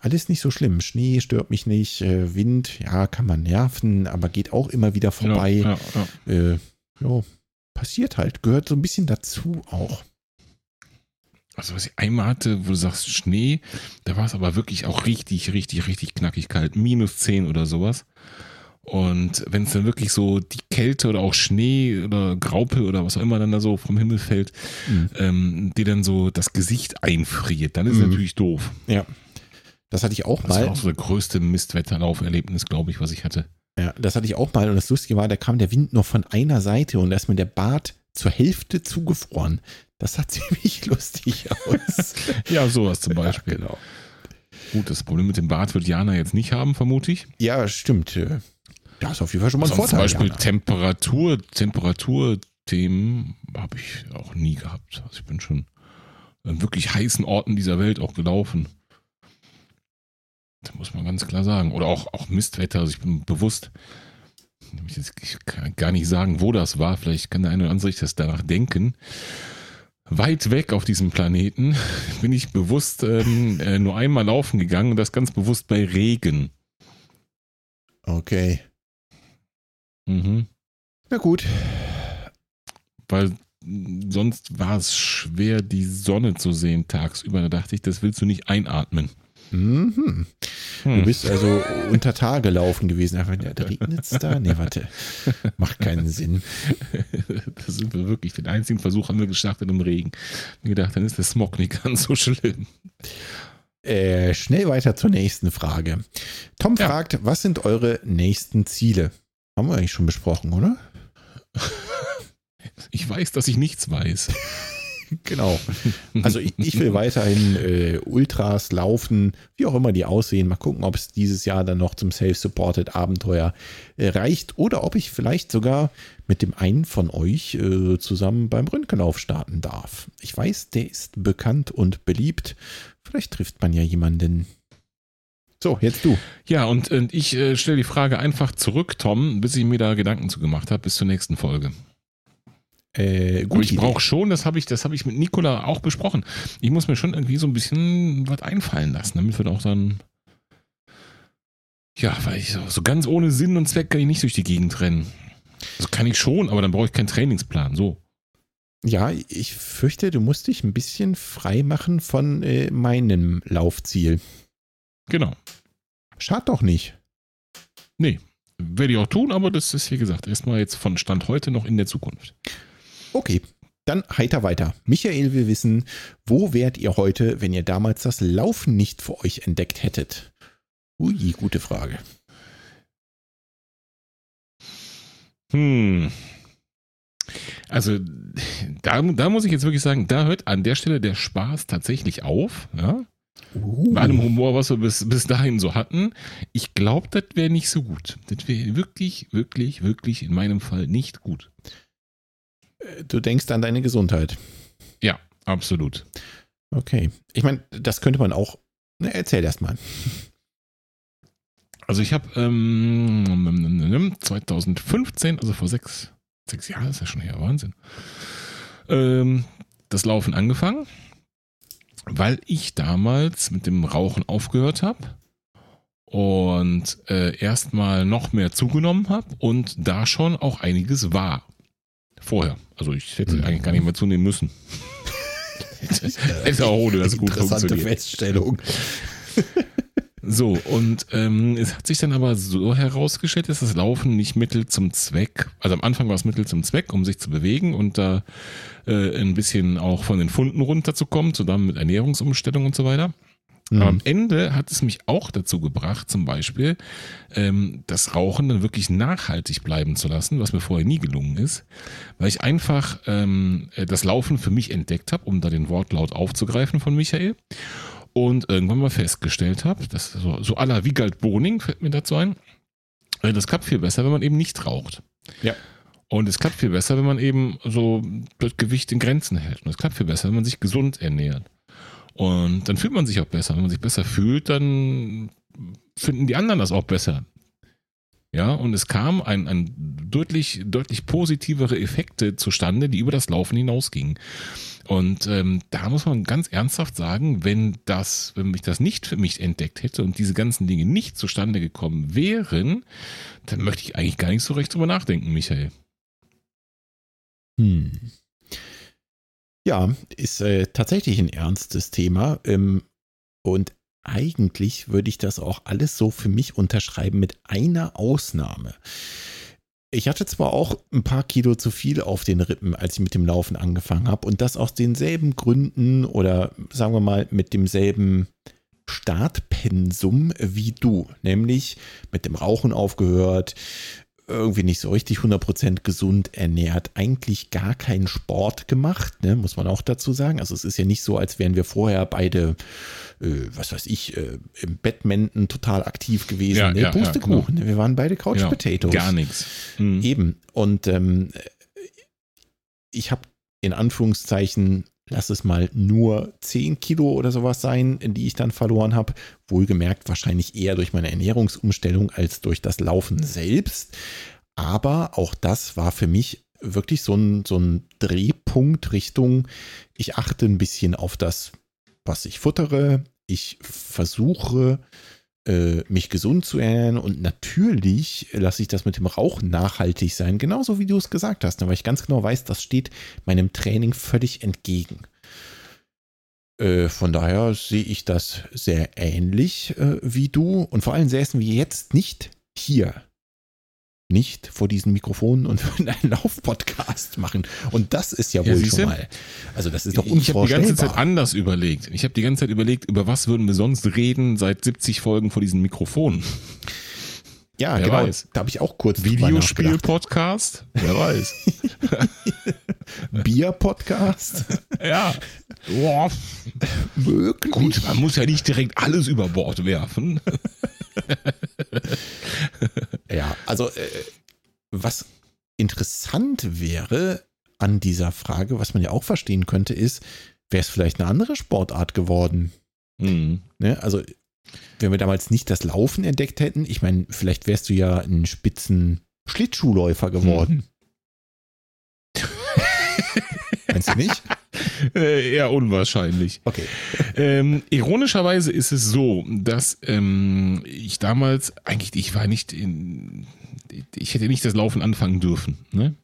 alles nicht so schlimm. Schnee stört mich nicht, äh, Wind, ja, kann man nerven, aber geht auch immer wieder vorbei. Ja, ja, ja. Äh, ja, passiert halt, gehört so ein bisschen dazu auch. Also was ich einmal hatte, wo du sagst Schnee, da war es aber wirklich auch richtig, richtig, richtig knackig kalt. Minus 10 oder sowas. Und wenn es dann wirklich so die Kälte oder auch Schnee oder Graupe oder was auch immer dann da so vom Himmel fällt, Mhm. ähm, die dann so das Gesicht einfriert, dann ist Mhm. natürlich doof. Ja. Das hatte ich auch Das war mal. auch so der größte Mistwetterlauferlebnis, glaube ich, was ich hatte. Ja, das hatte ich auch mal. Und das Lustige war, da kam der Wind nur von einer Seite und da ist mir der Bart zur Hälfte zugefroren. Das sah (laughs) ziemlich lustig aus. (laughs) Ja, sowas zum Beispiel. Ja, genau. Gut, das Problem mit dem Bart wird Jana jetzt nicht haben, vermute ich. Ja, stimmt. Äh, Da ist auf jeden Fall schon mal ein Sonst Vorteil. zum Beispiel Jana. Temperatur, Temperaturthemen habe ich auch nie gehabt. Also ich bin schon an wirklich heißen Orten dieser Welt auch gelaufen. Das muss man ganz klar sagen. Oder auch, auch Mistwetter. Also ich bin bewusst, ich jetzt- ich kann gar nicht sagen, wo das war. Vielleicht kann der eine oder andere sich das danach denken. Weit weg auf diesem Planeten (laughs) bin ich bewusst ähm, äh, nur einmal laufen gegangen und das ganz bewusst bei Regen. Okay. Mhm. Na gut. weil sonst war es schwer, die Sonne zu sehen tagsüber. Da dachte ich, das willst du nicht einatmen. Mhm. Du Hm. bist also unter Tage laufen gewesen. Einfach, da regnet es da. Nee, warte. Macht keinen Sinn. (laughs) da sind wir wirklich. Den einzigen Versuch haben wir gestartet im Regen. Mir gedacht, dann ist der Smog nicht ganz so schlimm. Äh, schnell weiter zur nächsten Frage. Tom Ja. fragt, was sind eure nächsten Ziele? Haben wir eigentlich schon besprochen, oder? (laughs) Ich weiß, dass ich nichts weiß. (laughs) Genau. Also ich, ich will weiterhin äh, Ultras laufen, wie auch immer die aussehen. Mal gucken, ob es dieses Jahr dann noch zum Self-Supported Abenteuer äh, reicht oder ob ich vielleicht sogar mit dem einen von euch äh, zusammen beim Röntgenlauf starten darf. Ich weiß, der ist bekannt und beliebt. Vielleicht trifft man ja jemanden. So, jetzt du. Ja, und, und ich äh, stelle die Frage einfach zurück, Tom, bis ich mir da Gedanken zu gemacht habe, bis zur nächsten Folge. Äh, gut, ich brauche schon, das habe ich, das habe ich mit Nicola auch besprochen. Ich muss mir schon irgendwie so ein bisschen was einfallen lassen, damit wir auch dann. Ja, weil ich so, so ganz ohne Sinn und Zweck kann ich nicht durch die Gegend rennen. Also kann ich schon, aber dann brauche ich keinen Trainingsplan. So. Ja, ich fürchte, du musst dich ein bisschen frei machen von äh, meinem Laufziel. Genau. Schad doch nicht. Nee. werde ich auch tun, aber das ist, wie gesagt, erstmal jetzt von Stand heute noch in der Zukunft. Okay, dann heiter weiter. Michael will wissen, wo wärt ihr heute, wenn ihr damals das Laufen nicht für euch entdeckt hättet? Ui, gute Frage. Hm. Also, da, da muss ich jetzt wirklich sagen, da hört an der Stelle der Spaß tatsächlich auf. Ja? Uh. Bei allem Humor, was wir bis, bis dahin so hatten. Ich glaube, das wäre nicht so gut. Das wäre wirklich, wirklich, wirklich in meinem Fall nicht gut. Du denkst an deine Gesundheit. Ja, absolut. Okay. Ich meine, das könnte man auch. Na, erzähl erst mal. Also ich habe ähm, 2015, also vor sechs, sechs Jahren ist ja schon her, Wahnsinn, ähm, das Laufen angefangen, weil ich damals mit dem Rauchen aufgehört habe und äh, erstmal noch mehr zugenommen habe und da schon auch einiges war. Vorher. Also ich hätte Mhm. eigentlich gar nicht mehr zunehmen müssen. (laughs) Hätte auch ohne das gut Interessante funktioniert. Feststellung. So, und ähm, es hat sich dann aber so herausgestellt, dass das Laufen nicht Mittel zum Zweck, also am Anfang war es Mittel zum Zweck, um sich zu bewegen und da äh, ein bisschen auch von den Funden runterzukommen, zusammen mit Ernährungsumstellung und so weiter. Aber am Mhm. Ende hat es mich auch dazu gebracht, zum Beispiel ähm, das Rauchen dann wirklich nachhaltig bleiben zu lassen, was mir vorher nie gelungen ist, weil ich einfach ähm, äh, das Laufen für mich entdeckt habe, um da den Wortlaut aufzugreifen von Michael und irgendwann mal festgestellt habe, dass so, so à la Wiegald Boning fällt mir dazu ein, äh, das klappt viel besser, wenn man eben nicht raucht. Ja. Und es klappt viel besser, wenn man eben so das Gewicht in Grenzen hält. Und es klappt viel besser, wenn man sich gesund ernährt. Und dann fühlt man sich auch besser. Wenn man sich besser fühlt, dann finden die anderen das auch besser. Ja, und es kam ein, ein deutlich, deutlich positivere Effekte zustande, die über das Laufen hinausgingen. Und ähm, da muss man ganz ernsthaft sagen, wenn das, wenn ich das nicht für mich entdeckt hätte und diese ganzen Dinge nicht zustande gekommen wären, dann möchte ich eigentlich gar nicht so recht drüber nachdenken, Michael. Hm. Ja, ist äh, tatsächlich ein ernstes Thema. Ähm, und eigentlich würde ich das auch alles so für mich unterschreiben mit einer Ausnahme. Ich hatte zwar auch ein paar Kilo zu viel auf den Rippen, als ich mit dem Laufen angefangen habe, und das aus denselben Gründen oder sagen wir mal mit demselben Startpensum wie du, nämlich mit dem Rauchen aufgehört, irgendwie nicht so richtig 100% gesund ernährt, eigentlich gar keinen Sport gemacht, ne, muss man auch dazu sagen. Also es ist ja nicht so, als wären wir vorher beide, äh, was weiß ich, äh, im Badminton total aktiv gewesen. Ja, nee, ja, ja, Pustekuchen, wir waren beide Couch Ja, Potatoes. Gar nichts. Mhm. Eben. Und ähm, ich habe in Anführungszeichen, lass es mal nur 10 Kilo oder sowas sein, die ich dann verloren habe. Wohlgemerkt wahrscheinlich eher durch meine Ernährungsumstellung als durch das Laufen selbst. Aber auch das war für mich wirklich so ein, so ein Drehpunkt Richtung, ich achte ein bisschen auf das, was ich futtere. Ich versuche, mich gesund zu ernähren und natürlich lasse ich das mit dem Rauchen nachhaltig sein, genauso wie du es gesagt hast, ne, weil ich ganz genau weiß, das steht meinem Training völlig entgegen. Äh, von daher sehe ich das sehr ähnlich äh, wie du und vor allem säßen wir jetzt nicht hier. Nicht vor diesen Mikrofonen und (laughs) einen Laufpodcast machen. Und das ist ja Ja, wohl schon mal. Also, das ist doch Ich habe die unvorstellbar. ganze Zeit anders überlegt. Ich habe die ganze Zeit überlegt, über was würden wir sonst reden seit 70 Folgen vor diesen Mikrofonen. ja, Wer genau. weiß. Da habe ich auch kurz. Videospiel-Podcast? Wer weiß. (laughs) Bier-Podcast? (laughs) ja. Boah. Möglich. Gut, man muss ja nicht direkt alles über Bord werfen. (laughs) Ja, also äh, was interessant wäre an dieser Frage, was man ja auch verstehen könnte, ist, wäre es vielleicht eine andere Sportart geworden? Hm. Ne? Also, wenn wir damals nicht das Laufen entdeckt hätten, ich meine, vielleicht wärst du ja ein spitzen Schlittschuhläufer geworden. Meinst du nicht? (laughs) Äh, eher unwahrscheinlich. Okay. Ähm, ironischerweise ist es so, dass ähm, ich damals eigentlich, ich war nicht in, ich hätte nicht das Laufen anfangen dürfen. Ne?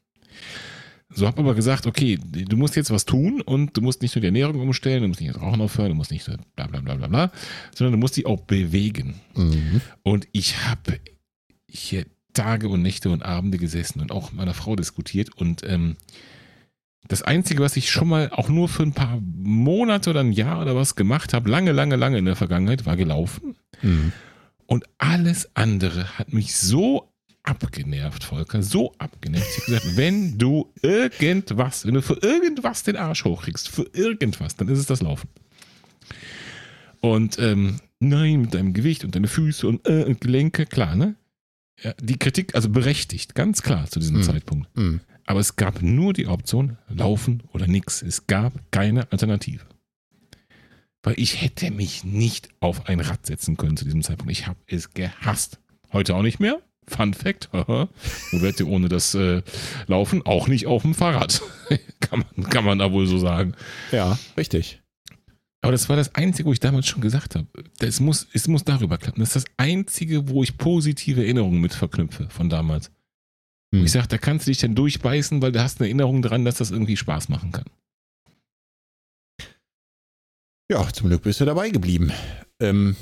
So habe aber gesagt, okay, du musst jetzt was tun und du musst nicht nur die Ernährung umstellen, du musst nicht das Rauchen aufhören, du musst nicht bla bla bla bla bla, sondern du musst dich auch bewegen. Mhm. Und ich habe hier Tage und Nächte und Abende gesessen und auch mit meiner Frau diskutiert. Und ähm, das Einzige, was ich schon mal auch nur für ein paar Monate oder ein Jahr oder was gemacht habe, lange, lange, lange in der Vergangenheit, war gelaufen. Mhm. Und alles andere hat mich so abgenervt, Volker, so abgenervt. Ich habe gesagt, wenn du irgendwas, wenn du für irgendwas den Arsch hochkriegst, für irgendwas, dann ist es das Laufen. Und ähm, nein, mit deinem Gewicht und deine Füße und, äh, und Gelenke, klar, ne? Ja, die Kritik, also berechtigt, ganz klar zu diesem Mhm. Zeitpunkt. Mhm. Aber es gab nur die Option, laufen oder nix. Es gab keine Alternative. Weil ich hätte mich nicht auf ein Rad setzen können zu diesem Zeitpunkt. Ich habe es gehasst. Heute auch nicht mehr. Fun Fact. Wo werdet ihr ohne das äh, Laufen? Auch nicht auf dem Fahrrad. (laughs) kann, man, kann man da wohl so sagen. Ja, richtig. Aber das war das Einzige, wo ich damals schon gesagt habe. Muss, es muss darüber klappen. Das ist das Einzige, wo ich positive Erinnerungen mit verknüpfe von damals. Hm. Ich sage, da kannst du dich dann durchbeißen, weil du hast eine Erinnerung dran, dass das irgendwie Spaß machen kann. Ja, zum Glück bist du dabei geblieben. Ähm,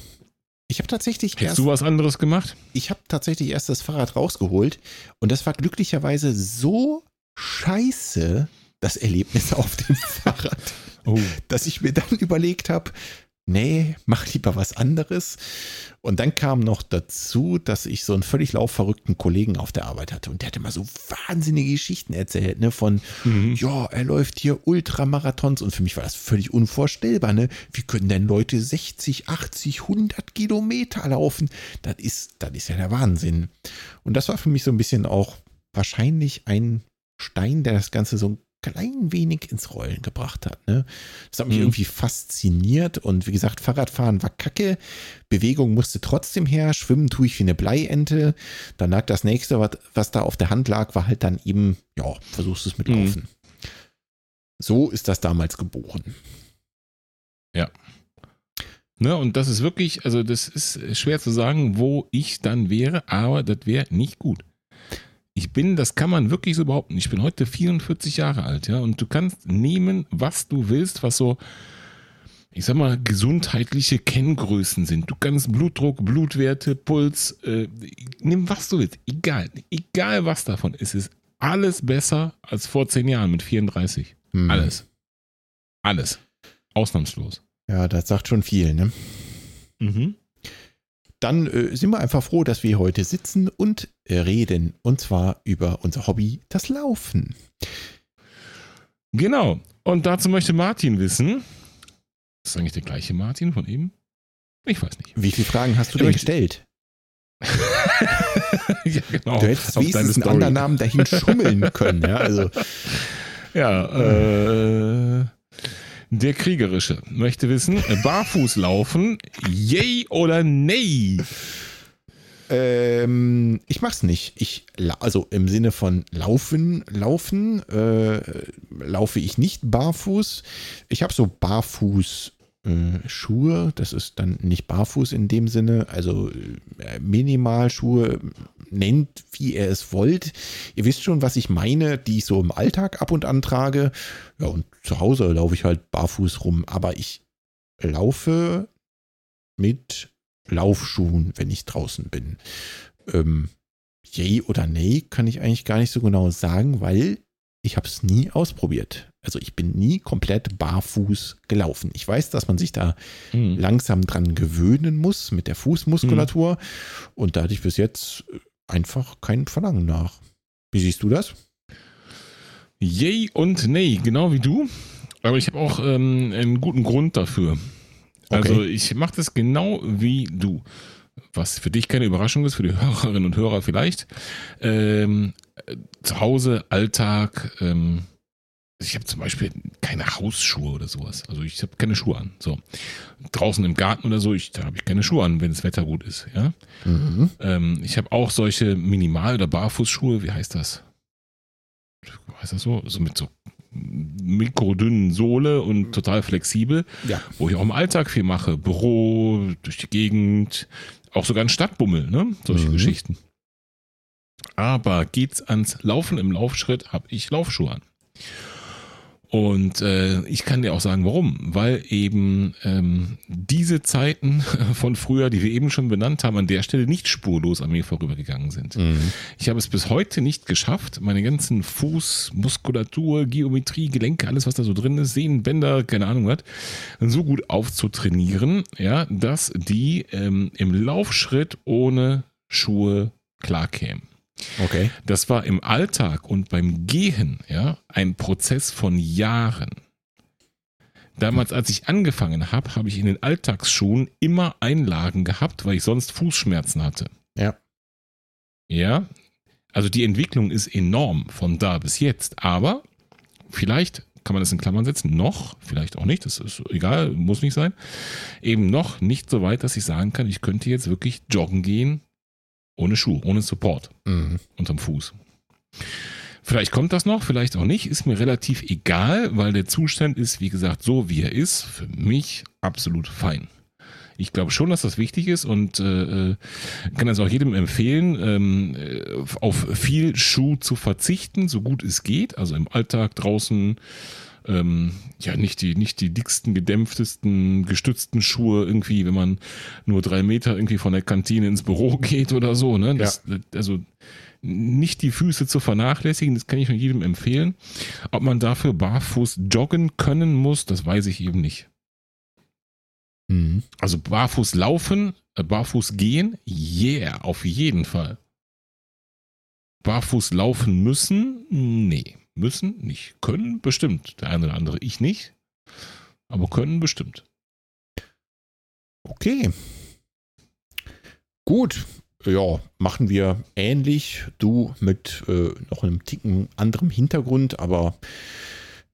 ich habe tatsächlich erst, du was anderes gemacht? ich habe tatsächlich erst das Fahrrad rausgeholt und das war glücklicherweise so scheiße, das Erlebnis (laughs) auf dem Fahrrad, Oh. dass ich mir dann überlegt habe, nee, mach lieber was anderes. Und dann kam noch dazu, dass ich so einen völlig laufverrückten Kollegen auf der Arbeit hatte und der hatte mal so wahnsinnige Geschichten erzählt, ne, von Mhm. ja, er läuft hier Ultramarathons und für mich war das völlig unvorstellbar, ne? Wie können denn Leute 60, 80, 100 Kilometer laufen? Das ist, das ist ja der Wahnsinn. Und das war für mich so ein bisschen auch wahrscheinlich ein Stein, der das Ganze so ein klein wenig ins Rollen gebracht hat. Ne? Das hat mich Mhm. irgendwie fasziniert und wie gesagt, Fahrradfahren war kacke, Bewegung musste trotzdem her, schwimmen tue ich wie eine Bleiente. Dann lag das nächste, was, was da auf der Hand lag, war halt dann eben, ja, versuchst du es mit Mhm. Laufen. So ist das damals geboren. Ne, und das ist wirklich, also das ist schwer zu sagen, wo ich dann wäre, aber das wäre nicht gut. Ich bin, das kann man wirklich so behaupten. Ich bin heute 44 Jahre alt, ja, und du kannst nehmen, was du willst, was so, ich sag mal, gesundheitliche Kenngrößen sind. Du kannst Blutdruck, Blutwerte, Puls, äh, nimm was du willst. Egal, egal was davon. Es ist alles besser als vor zehn Jahren mit 34. Hm. Alles. Alles. Ausnahmslos. Ja, das sagt schon viel, ne? Mhm. Dann äh, sind wir einfach froh, dass wir heute sitzen und äh, reden. Und zwar über unser Hobby, das Laufen. Genau. Und dazu möchte Martin wissen. Ist das eigentlich der gleiche Martin von eben? Ich weiß nicht. Wie viele Fragen hast du denn gestellt? (laughs) ja, genau. Du hättest Auf wenigstens einen anderen Namen dahin schummeln können. Ja, also, Ja, äh, der Kriegerische möchte wissen, äh, barfuß laufen, yay oder nay? ähm, ich mach's nicht. Ich, also im Sinne von laufen, laufen, äh, laufe ich nicht barfuß. Ich habe so barfuß äh, Schuhe, das ist dann nicht barfuß in dem Sinne, also äh, Minimalschuhe, nennt wie ihr es wollt. Ihr wisst schon, was ich meine, die ich so im Alltag ab und an trage. Ja, und zu Hause laufe ich halt barfuß rum, aber ich laufe mit Laufschuhen, wenn ich draußen bin. Ähm, yay oder nee, kann ich eigentlich gar nicht so genau sagen, weil ich habe es nie ausprobiert. Also ich bin nie komplett barfuß gelaufen. Ich weiß, dass man sich da Hm. langsam dran gewöhnen muss mit der Fußmuskulatur. Und da hatte ich bis jetzt einfach kein Verlangen nach. Wie siehst du das? Yay und nay, genau wie du. Aber ich habe auch ähm, einen guten Grund dafür. Also Okay. ich mache das genau wie du. Was für dich keine Überraschung ist, für die (laughs) Hörerinnen und Hörer vielleicht. Ähm, äh, zu Hause, Alltag. Ähm, ich habe zum Beispiel keine Hausschuhe oder sowas. Also ich habe keine Schuhe an. So draußen im Garten oder so, ich, da habe ich keine Schuhe an, wenn das Wetter gut ist. Ja. Mhm. Ähm, ich habe auch solche Minimal- oder Barfußschuhe, wie heißt das? Heißt das so? So mit so mikrodünnen Sohle und total flexibel, Ja. wo ich auch im Alltag viel mache. Büro, durch die Gegend, auch sogar ein Stadtbummel, ne? Solche Mhm. Geschichten. Aber geht's ans Laufen im Laufschritt, habe ich Laufschuhe an. Und äh, ich kann dir auch sagen, warum. Weil eben ähm, diese Zeiten (laughs) von früher, die wir eben schon benannt haben, an der Stelle nicht spurlos an mir vorübergegangen sind. Mhm. Ich habe es bis heute nicht geschafft, meine ganzen Fuß, Muskulatur, Geometrie, Gelenke, alles, was da so drin ist, Sehnen, Bänder, keine Ahnung was, so gut aufzutrainieren, ja, dass die ähm, im Laufschritt ohne Schuhe klarkämen. Okay. Das war im Alltag und beim Gehen, ja, ein Prozess von Jahren. Damals, als ich angefangen habe, habe ich in den Alltagsschuhen immer Einlagen gehabt, weil ich sonst Fußschmerzen hatte. Ja. Ja. Also die Entwicklung ist enorm von da bis jetzt, aber vielleicht kann man das in Klammern setzen, noch, vielleicht auch nicht, das ist egal, muss nicht sein, eben noch nicht so weit, dass ich sagen kann, ich könnte jetzt wirklich joggen gehen ohne Schuh, ohne Support mhm. unterm Fuß. Vielleicht kommt das noch, vielleicht auch nicht, ist mir relativ egal, weil der Zustand ist, wie gesagt, so wie er ist, für mich absolut fein. Ich glaube schon, dass das wichtig ist und äh, äh kann das auch jedem empfehlen, ähm, äh, auf viel Schuh zu verzichten, so gut es geht. Also im Alltag draußen ähm, ja nicht die, nicht die dicksten, gedämpftesten, gestützten Schuhe irgendwie, wenn man nur drei Meter irgendwie von der Kantine ins Büro (laughs) geht oder so. Ne? Das, ja. Also nicht die Füße zu vernachlässigen, das kann ich nur jedem empfehlen. Ob man dafür barfuß joggen können muss, das weiß ich eben nicht. Mhm. Also barfuß laufen, äh, barfuß gehen, yeah, auf jeden Fall. Barfuß laufen müssen, nee. Müssen nicht. Können bestimmt. Der eine oder andere. Ich nicht. Aber können bestimmt. Okay. Gut. Ja, machen wir ähnlich. Du mit äh, noch einem Ticken anderem Hintergrund, aber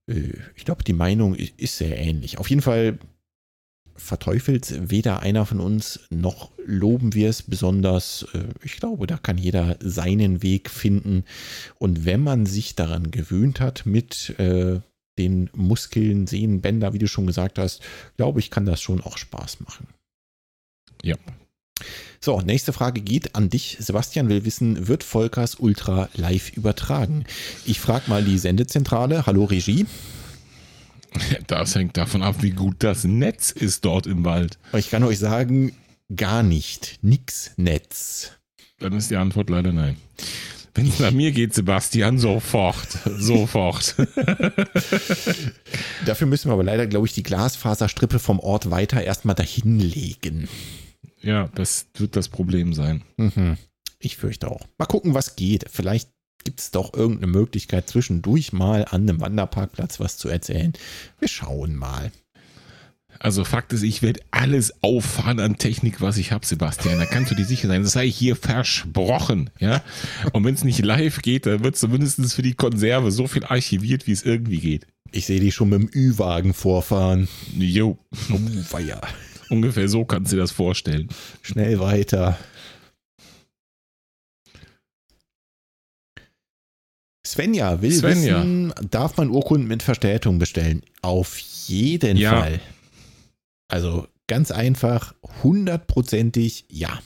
äh, ich glaube, die Meinung ist sehr ähnlich. Auf jeden Fall verteufelt weder einer von uns, noch loben wir es besonders. Äh, ich glaube, da kann jeder seinen Weg finden. Und wenn man sich daran gewöhnt hat mit äh, den Muskeln, Sehnen, Bänder, wie du schon gesagt hast, glaube ich, kann das schon auch Spaß machen. Ja. So, nächste Frage geht an dich. Sebastian will wissen, wird Volkers Ultra live übertragen? Ich frage mal die Sendezentrale. Hallo Regie. (laughs) Das hängt davon ab, wie gut das Netz ist dort im Wald. Ich kann euch sagen, gar nicht. Nix Netz. Dann ist die Antwort leider nein. Wenn es nach mir geht, Sebastian, sofort. Sofort. (laughs) Dafür müssen wir aber leider, glaube ich, die Glasfaserstrippe vom Ort weiter erstmal dahin legen. Ja, das wird das Problem sein. Mhm. Ich fürchte auch. Mal gucken, was geht. Vielleicht gibt es doch irgendeine Möglichkeit, zwischendurch mal an einem Wanderparkplatz was zu erzählen. Wir schauen mal. Also Fakt ist, ich werde alles auffahren an Technik, was ich habe, Sebastian. Da kannst du dir sicher sein. Das sei hier versprochen. Ja? Und wenn es nicht live geht, dann wird zumindest für die Konserve so viel archiviert, wie es irgendwie geht. Ich sehe die schon mit dem Ü-Wagen vorfahren. Jo. Oh, weia. Ungefähr so kannst du dir das vorstellen. Schnell weiter. Svenja will Svenja. wissen, darf man Urkunden mit Verstärkung bestellen? Auf jeden ja. Fall. Also ganz einfach, hundertprozentig ja.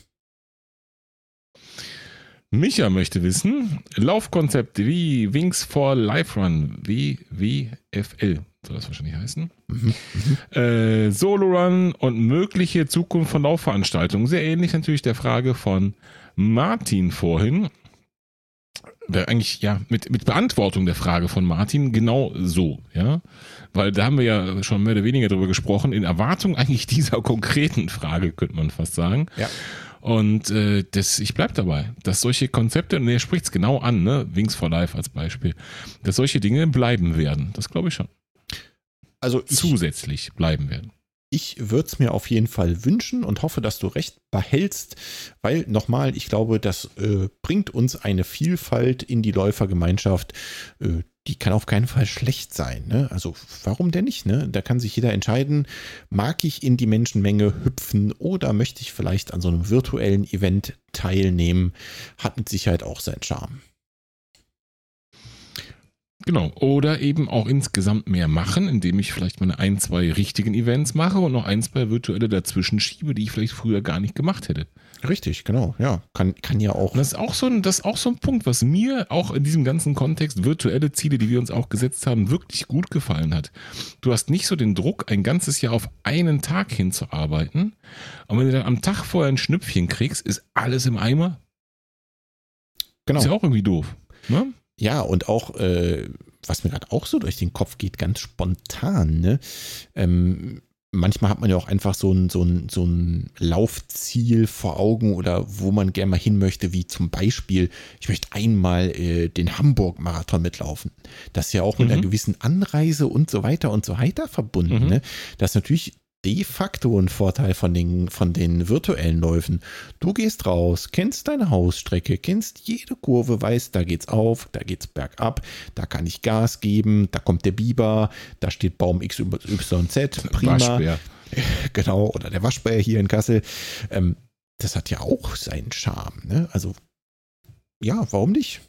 Micha möchte wissen, Laufkonzepte wie Wings for Life Run, wie WFL, soll das wahrscheinlich heißen, mhm. mhm. äh, Solo Run und mögliche Zukunft von Laufveranstaltungen. Sehr ähnlich natürlich der Frage von Martin vorhin eigentlich ja mit, mit Beantwortung der Frage von Martin genau so, ja. Weil da haben wir ja schon mehr oder weniger drüber gesprochen, in Erwartung eigentlich (laughs) dieser konkreten Frage, könnte man fast sagen. Ja. Und äh, das, ich bleib dabei, dass solche Konzepte, und er spricht es genau an, ne, Wings for Life als Beispiel, dass solche Dinge bleiben werden. Das glaube ich schon. Also ich, zusätzlich bleiben werden. Ich würde es mir auf jeden Fall wünschen und hoffe, dass du recht behältst, weil nochmal, ich glaube, das äh, bringt uns eine Vielfalt in die Läufergemeinschaft. Äh, die kann auf keinen Fall schlecht sein. Ne? Also warum denn nicht? Ne? Da kann sich jeder entscheiden, mag ich in die Menschenmenge hüpfen oder möchte ich vielleicht an so einem virtuellen Event teilnehmen? Hat mit Sicherheit auch seinen Charme. Genau. Oder eben auch insgesamt mehr machen, indem ich vielleicht meine ein, zwei richtigen Events mache und noch ein, zwei virtuelle dazwischen schiebe, die ich vielleicht früher gar nicht gemacht hätte. Richtig, genau. Ja, kann, kann ja auch. Und das ist auch so ein, das ist auch so ein Punkt, was mir auch in diesem ganzen Kontext virtuelle Ziele, die wir uns auch gesetzt haben, wirklich gut gefallen hat. Du hast nicht so den Druck, ein ganzes Jahr auf einen Tag hinzuarbeiten. Und wenn du dann am Tag vorher ein Schnüpfchen kriegst, ist alles im Eimer. Genau. Ist ja auch irgendwie doof. Ne? Ja, und auch, äh, was mir gerade auch so durch den Kopf geht, ganz spontan, ne? Ähm, manchmal hat man ja auch einfach so ein, so, ein, so ein Laufziel vor Augen oder wo man gerne mal hin möchte, wie zum Beispiel, ich möchte einmal äh, den Hamburg-Marathon mitlaufen. Das ist ja auch mit Mhm. einer gewissen Anreise und so weiter und so weiter verbunden. Mhm. Ne? Das ist natürlich de facto ein Vorteil von den, von den virtuellen Läufen. Du gehst raus, kennst deine Hausstrecke, kennst jede Kurve, weißt, da geht's auf, da geht's bergab, da kann ich Gas geben, da kommt der Biber, da steht Baum XYZ, prima. Waschbär. (laughs) Genau, oder der Waschbär hier in Kassel. Ähm, das hat ja auch seinen Charme. Ne? Also, ja, warum nicht?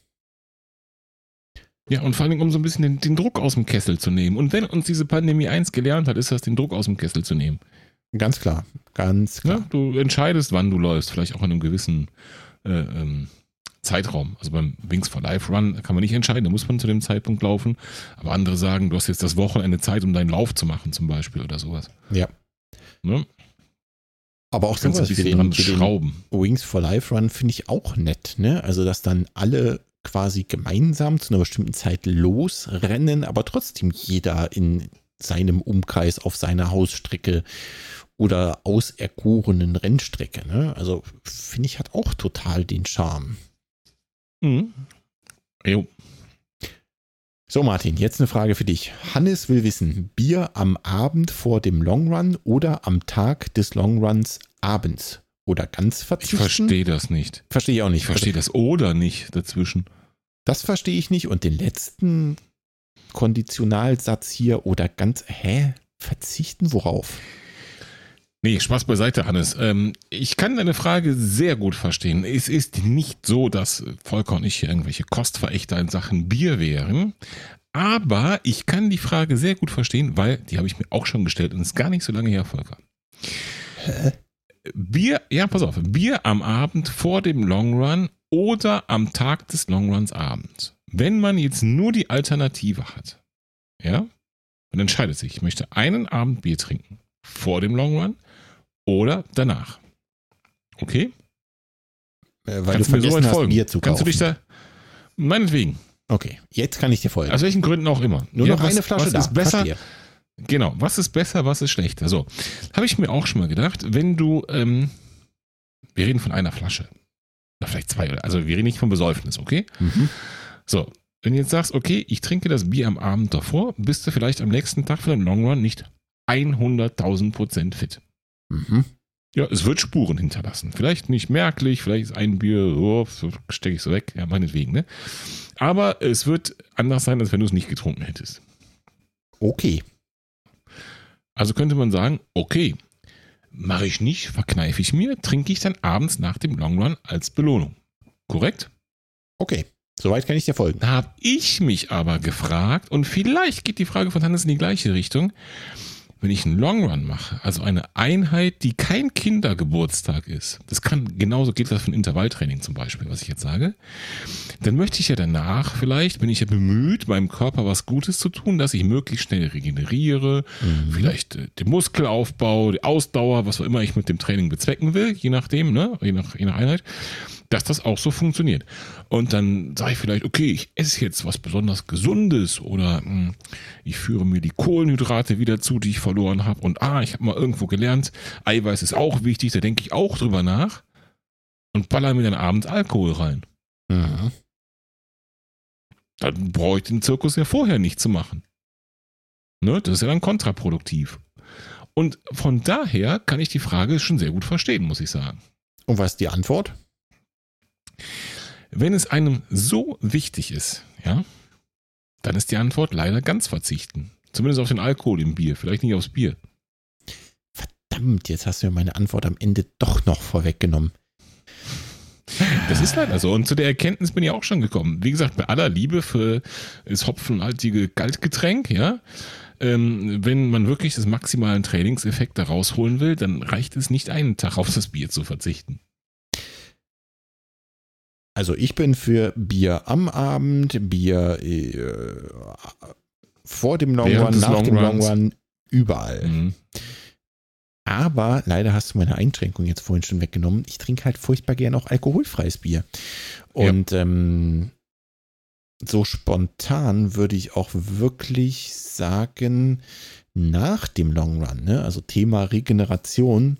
Ja, und vor allen Dingen, um so ein bisschen den, den Druck aus dem Kessel zu nehmen. Und wenn uns diese Pandemie eins gelernt hat, ist das, den Druck aus dem Kessel zu nehmen. Ganz klar, ganz klar. Ne? Du entscheidest, wann du läufst, vielleicht auch in einem gewissen äh, ähm, Zeitraum. Also beim Wings for Life Run kann man nicht entscheiden, da muss man zu dem Zeitpunkt laufen. Aber andere sagen, du hast jetzt das Wochenende Zeit, um deinen Lauf zu machen, zum Beispiel oder sowas. Ja. Ne? Aber auch bisschen dran den, wie den schrauben. Wings for Life Run finde ich auch nett. Ne? Also, dass dann alle quasi gemeinsam zu einer bestimmten Zeit losrennen, aber trotzdem jeder in seinem Umkreis auf seiner Hausstrecke oder auserkorenen Rennstrecke. Ne? Also, finde ich, hat auch total den Charme. Mhm. Jo. So, Martin, jetzt eine Frage für dich. Hannes will wissen: Bier am Abend vor dem Longrun oder am Tag des Longruns abends? Oder ganz Ich verzichten? verstehe das nicht. Verstehe ich auch nicht. Ich verstehe das oder nicht dazwischen. Das verstehe ich nicht. Und den letzten Konditionalsatz hier oder ganz, hä? Verzichten worauf? Nee, Spaß beiseite, Hannes. Ähm, ich kann deine Frage sehr gut verstehen. Es ist nicht so, dass Volker und ich hier irgendwelche Kostverächter in Sachen Bier wären. Aber ich kann die Frage sehr gut verstehen, weil die habe ich mir auch schon gestellt und ist gar nicht so lange her, Volker. Bier, ja, pass auf, Bier am Abend vor dem Longrun oder am Tag des Longruns abends. Wenn man jetzt nur die Alternative hat, ja, und entscheidet sich, ich möchte einen Abend Bier trinken vor dem Longrun oder danach. Okay? Äh, weil Kannst du mir so weit hast, folgen? Bier zu kaufen. Kannst du dich da. Meinetwegen. Okay, jetzt kann ich dir folgen. Aus welchen Gründen auch immer. Nur Ja, noch was, eine Flasche was da. ist besser? Genau, was ist besser, was ist schlechter? So, habe ich mir auch schon mal gedacht, wenn du, ähm, wir reden von einer Flasche. Oder vielleicht zwei, also wir reden nicht von Besäufnis, okay? Mhm. So, wenn du jetzt sagst, okay, ich trinke das Bier am Abend davor, bist du vielleicht am nächsten Tag für den Long Run nicht 100.000 Prozent fit. Mhm. Ja, es wird Spuren hinterlassen. Vielleicht nicht merklich, vielleicht ist ein Bier, oh, stecke ich so weg, ja, meinetwegen, ne? Aber es wird anders sein, als wenn du es nicht getrunken hättest. Okay. Also könnte man sagen, okay, mache ich nicht, verkneife ich mir, trinke ich dann abends nach dem Long Run als Belohnung. Korrekt? Okay. Soweit kann ich dir folgen. Da habe ich mich aber gefragt, und vielleicht geht die Frage von Hannes in die gleiche Richtung, wenn ich einen Long Run mache, also eine Einheit, die kein Kindergeburtstag ist, das kann genauso geht das von Intervalltraining zum Beispiel, was ich jetzt sage, dann möchte ich ja danach vielleicht, bin ich ja bemüht, meinem Körper was Gutes zu tun, dass ich möglichst schnell regeneriere, Mhm. vielleicht äh, den Muskelaufbau, die Ausdauer, was auch immer ich mit dem Training bezwecken will, je nachdem, ne, je nach, je nach Einheit, dass das auch so funktioniert. Und dann sage ich vielleicht, okay, ich esse jetzt was besonders Gesundes oder mh, ich führe mir die Kohlenhydrate wieder zu, die ich verloren habe. Und ah, ich habe mal irgendwo gelernt, Eiweiß ist auch wichtig, da denke ich auch drüber nach und baller mir dann abends Alkohol rein. Mhm. Dann brauche ich den Zirkus ja vorher nicht zu machen. Ne, das ist ja dann kontraproduktiv. Und von daher kann ich die Frage schon sehr gut verstehen, muss ich sagen. Und was ist die Antwort? Wenn es einem so wichtig ist, ja, dann ist die Antwort leider ganz verzichten. Zumindest auf den Alkohol im Bier, vielleicht nicht aufs Bier. Verdammt, jetzt hast du mir meine Antwort am Ende doch noch vorweggenommen. Das ist leider so. Und zu der Erkenntnis bin ich auch schon gekommen. Wie gesagt, bei aller Liebe für das hopfenhaltige Kaltgetränk, ja. Ähm, wenn man wirklich das maximalen Trainingseffekt da rausholen will, dann reicht es nicht einen Tag auf das Bier zu verzichten. Also ich bin für Bier am Abend, Bier äh, vor dem Long Während Run, nach Long dem Long Runs. Run, überall. Mhm. Aber leider hast du meine Einschränkung jetzt vorhin schon weggenommen. Ich trinke halt furchtbar gern auch alkoholfreies Bier. Und ähm, so spontan würde ich auch wirklich sagen, nach dem Long Run, ne, also Thema Regeneration,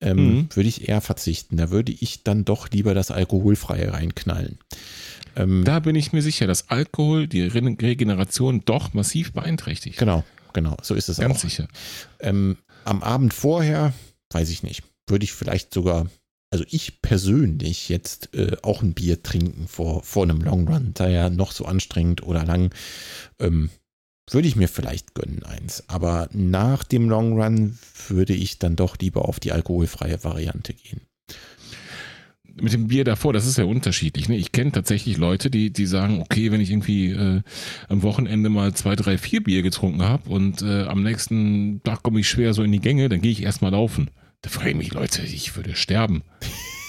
ähm, Mhm. würde ich eher verzichten. Da würde ich dann doch lieber das Alkoholfreie reinknallen. Ähm, Da bin ich mir sicher, dass Alkohol die Re Regeneration doch massiv beeinträchtigt. genau, genau, so ist es Ganz auch. sicher. Ähm, am Abend vorher, weiß ich nicht, würde ich vielleicht sogar, also ich persönlich jetzt äh, auch ein Bier trinken vor, vor einem Long Run, da ja noch so anstrengend oder lang, ähm, würde ich mir vielleicht gönnen eins. Aber nach dem Long Run würde ich dann doch lieber auf die alkoholfreie Variante gehen. mit dem Bier davor, das ist ja unterschiedlich. Ne? Ich kenne tatsächlich Leute, die, die sagen, okay, wenn ich irgendwie äh, am Wochenende mal zwei, drei, vier Bier getrunken habe und äh, am nächsten Tag komme ich schwer so in die Gänge, dann gehe ich erstmal laufen. Da frage ich mich, Leute, ich würde sterben.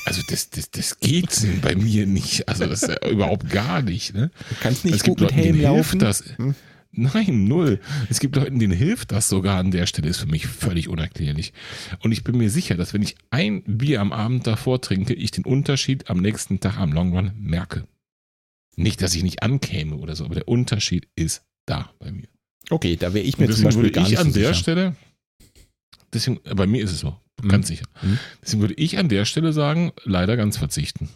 Also das, das, das geht bei mir nicht. Also das ist ja überhaupt gar nicht. Ne? Du kannst nicht es gibt gut mit Leuten, Helm denen hilft laufen. das. Hm. (laughs) Nein, null. Es gibt Leuten, denen hilft das sogar an der Stelle, ist für mich völlig unerklärlich. Und ich bin mir sicher, dass wenn ich ein Bier am Abend davor trinke, ich den Unterschied am nächsten Tag am Long Run merke. Nicht, dass ich nicht ankäme oder so, aber der Unterschied ist da bei mir. Okay, da wäre ich mir zum deswegen Beispiel würde gar ich nicht an so der sicher. Stelle, deswegen, bei mir ist es so, Mhm. ganz sicher. Mhm. Deswegen würde ich an der Stelle sagen, leider ganz verzichten.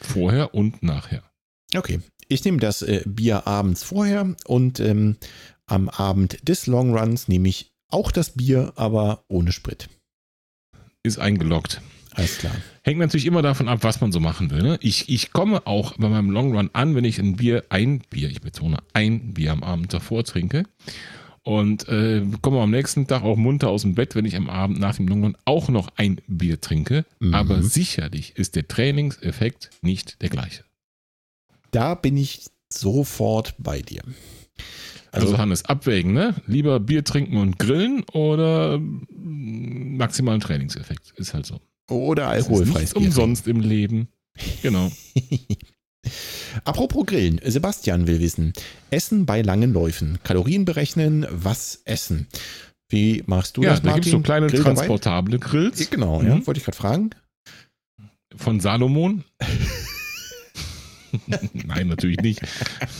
Vorher und nachher. Okay, ich nehme das äh, Bier abends vorher und ähm, am Abend des Long Runs nehme ich auch das Bier, aber ohne Sprit. Ist eingeloggt. Alles klar. Hängt natürlich immer davon ab, was man so machen will. Ne? Ich, ich komme auch bei meinem Long Run an, wenn ich ein Bier, ein Bier, ich betone, ein Bier am Abend davor trinke. Und äh, komme am nächsten Tag auch munter aus dem Bett, wenn ich am Abend nach dem Long Run auch noch ein Bier trinke. Mhm. Aber sicherlich ist der Trainingseffekt nicht der gleiche. Da bin ich sofort bei dir. Also, Also, Hannes, abwägen, ne? Lieber Bier trinken und grillen oder mm, maximalen Trainingseffekt. Ist halt so. oder alkoholfreies Bier. umsonst im Leben. Genau. (laughs) Apropos Grillen, Sebastian will wissen, Essen bei langen Läufen, Kalorien berechnen, was essen. Wie machst du ja, das, da gibt es so kleine Grill dabei? transportable Grills Genau, ja, Mhm. wollte ich gerade fragen. von Salomon. (laughs) (laughs) Nein, natürlich nicht.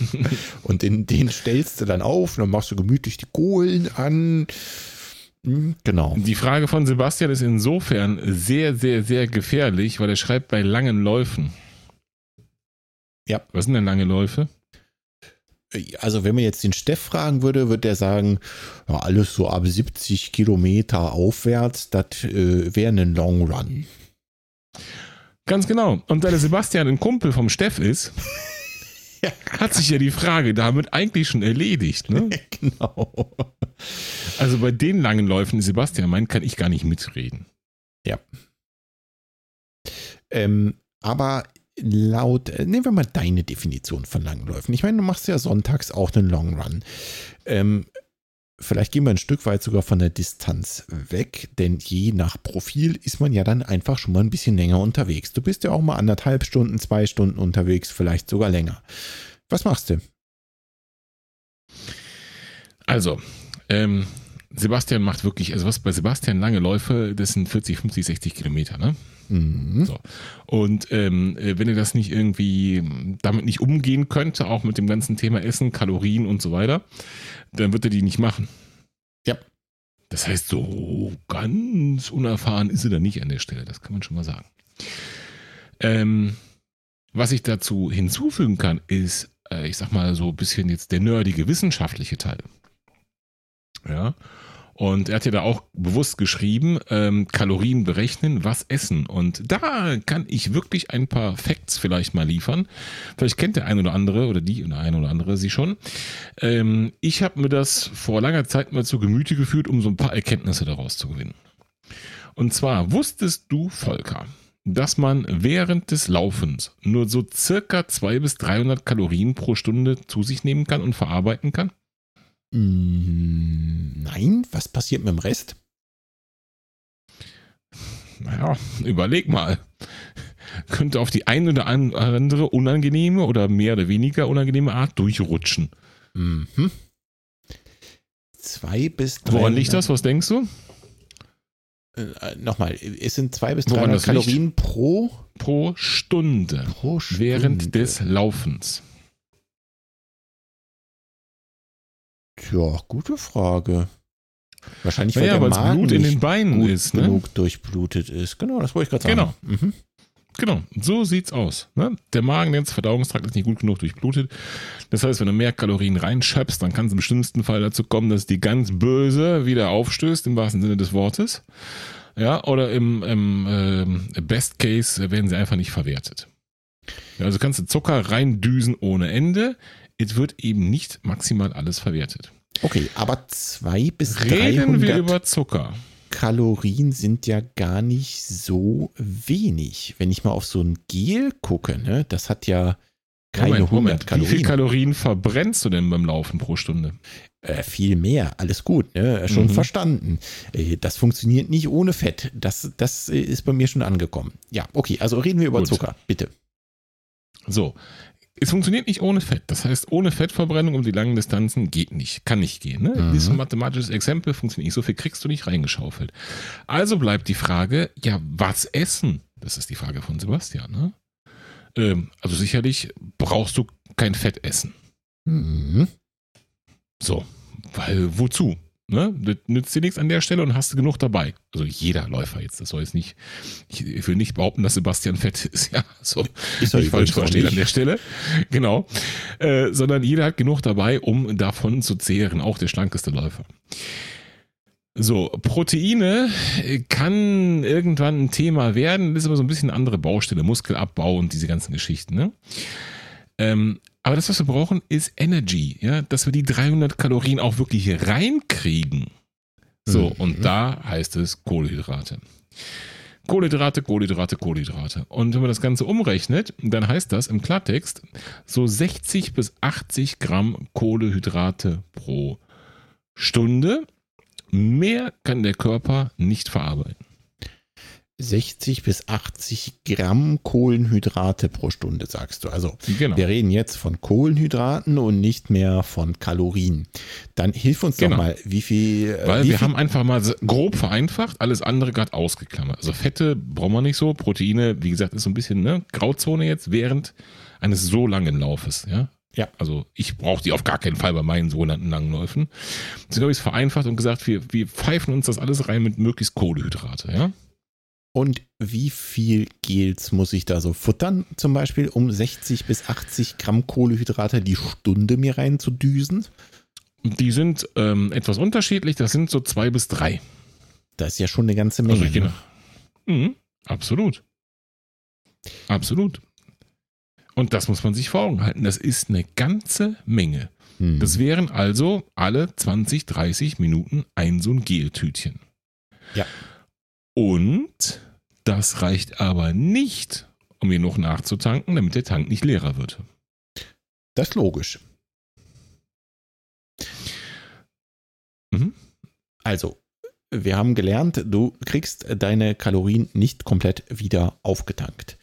(laughs) Und den, den stellst du dann auf, dann machst du gemütlich die Kohlen an. Hm, Genau. Die Frage von Sebastian ist insofern sehr, sehr, sehr gefährlich, weil er schreibt bei langen Läufen. Ja. Was sind denn lange Läufe? Also wenn man jetzt den Steff fragen würde, würde der sagen, ja, alles so ab 70 Kilometer aufwärts, das äh, wäre ein Long Run. Ganz genau. Und da der Sebastian ein Kumpel vom Steff ist, Ja. hat sich ja die Frage damit eigentlich schon erledigt. Ne? (laughs) genau. Also bei den langen Läufen, die Sebastian meint, kann ich gar nicht mitreden. Ähm, aber laut, äh, nehmen wir mal deine Definition von langen Läufen. Ich meine, du machst ja sonntags auch einen Long Run. Ähm, vielleicht gehen wir ein Stück weit sogar von der Distanz weg, denn je nach Profil ist man ja dann einfach schon mal ein bisschen länger unterwegs. Du bist ja auch mal anderthalb Stunden, zwei Stunden unterwegs, vielleicht sogar länger. Was machst du? Also, ähm, Sebastian macht wirklich, also was bei Sebastian lange Läufe, das sind 40, 50, 60 Kilometer, ne? Mhm. So. Und ähm, äh, wenn er das nicht irgendwie damit nicht umgehen könnte, auch mit dem ganzen Thema Essen, Kalorien und so weiter, dann wird er die nicht machen. Ja. Das heißt, so ganz unerfahren ist er da nicht an der Stelle, das kann man schon mal sagen. Ähm, was ich dazu hinzufügen kann, ist, äh, ich sag mal so ein bisschen jetzt der nerdige wissenschaftliche Teil. Ja. Und er hat ja da auch bewusst geschrieben, ähm, Kalorien berechnen, was essen. Und da kann ich wirklich ein paar Facts vielleicht mal liefern. Vielleicht kennt der ein oder andere oder die oder ein oder andere sie schon. Ähm, ich habe mir das vor langer Zeit mal zu Gemüte geführt, um so ein paar Erkenntnisse daraus zu gewinnen. Und zwar wusstest du, Volker, dass man während des Laufens nur so circa 200 bis 300 Kalorien pro Stunde zu sich nehmen kann und verarbeiten kann? Mm, Nein, was passiert mit dem Rest? Naja, überleg mal. Könnte auf die eine oder andere unangenehme oder mehr oder weniger unangenehme Art durchrutschen. Mhm. Zwei bis drei. Woran liegt das? Was denkst du? Äh, Nochmal, es sind zwei bis Woran 300 das liegt? Kalorien pro, Pro Stunde. pro Stunde. Während des Laufens. Tja, gute Frage. Wahrscheinlich, weil der weil es Magen Blut in nicht den Beinen gut ist, ne? genug durchblutet ist. Genau, das wollte ich gerade sagen. Mhm. Genau, so sieht's aus. Ne? Der Magen, der Verdauungstrakt ist nicht gut genug durchblutet. Das heißt, wenn du mehr Kalorien reinschöpfst, dann kann es im schlimmsten Fall dazu kommen, dass die ganz böse wieder aufstößt, im wahrsten Sinne des Wortes. Ja, oder im, im ähm, Best Case werden sie einfach nicht verwertet. Ja, also kannst du Zucker reindüsen ohne Ende. Es wird eben nicht maximal alles verwertet. Okay, aber zwei bis Reden 300 wir über Zucker. Kalorien sind ja gar nicht so wenig. Wenn ich mal auf so ein Gel gucke, ne, das hat ja keine Moment, 100 Moment. Wie Kalorien. viel Kalorien verbrennst du denn beim Laufen pro Stunde? Äh, viel mehr, alles gut, ne? schon Mhm. verstanden. Äh, das funktioniert nicht ohne Fett. Das, das äh, ist bei mir schon angekommen. Ja, okay, also reden wir über Gut. Zucker, bitte. So. Es funktioniert nicht ohne Fett. Das heißt, ohne Fettverbrennung um die langen Distanzen geht nicht. Kann nicht gehen. Ne? Mhm. Dieses mathematisches Exempel funktioniert nicht. So viel kriegst du nicht reingeschaufelt. Also bleibt die Frage, ja, was essen? Das ist die Frage von Sebastian. Ne? Ähm, also sicherlich brauchst du kein Fett essen. Mhm. So. Weil wozu? Ne? Das nützt dir nichts an der Stelle und hast du genug dabei. Also jeder Läufer jetzt. Das soll jetzt nicht, ich will nicht behaupten, dass Sebastian fett (laughs) ist. Ja, so Ist doch nicht falsch verstehen an der Stelle. Genau. Äh, sondern jeder hat genug dabei, um davon zu zehren. Auch der schlankeste Läufer. So, Proteine kann irgendwann ein Thema werden. Das ist aber so ein bisschen eine andere Baustelle. Muskelabbau und diese ganzen Geschichten. Ne? Ähm, aber das, was wir brauchen, ist Energy. Ja? Dass wir die 300 Kalorien auch wirklich hier reinkriegen. So, Mhm. und da heißt es Kohlenhydrate. Kohlenhydrate, Kohlenhydrate, Kohlenhydrate. Und wenn man das Ganze umrechnet, dann heißt das im Klartext so 60 bis 80 Gramm Kohlenhydrate pro Stunde. Mehr kann der Körper nicht verarbeiten. 60 bis 80 Gramm Kohlenhydrate pro Stunde, sagst du. Also Genau. wir reden jetzt von Kohlenhydraten und nicht mehr von Kalorien. Dann hilf uns Genau. doch mal, wie viel. äh, Weil wie wir viel, haben einfach mal grob vereinfacht, alles andere gerade ausgeklammert. Also Fette brauchen wir nicht so, Proteine, wie gesagt, ist so ein bisschen ne, Grauzone jetzt während eines so langen Laufes. Ja, Ja. Also ich brauche die auf gar keinen Fall bei meinen sogenannten langen Läufen. Deswegen habe ich es vereinfacht und gesagt, wir, wir pfeifen uns das alles rein mit möglichst Kohlenhydrate. Ja, Und wie viel Gels muss ich da so futtern, zum Beispiel, um 60 bis 80 Gramm Kohlenhydrate die Stunde mir reinzudüsen? die sind ähm, etwas unterschiedlich. Das sind so zwei bis drei. Das ist ja schon eine ganze Menge. Also ne? Mhm, absolut. Absolut. Und das muss man sich vor Augen halten. Das ist eine ganze Menge. Hm. Das wären also alle 20, 30 Minuten ein so ein Geltütchen. Ja. Und das reicht aber nicht, um hier noch nachzutanken, damit der Tank nicht leerer wird. das ist logisch. Mhm. Also, wir haben gelernt, du kriegst deine Kalorien nicht komplett wieder aufgetankt.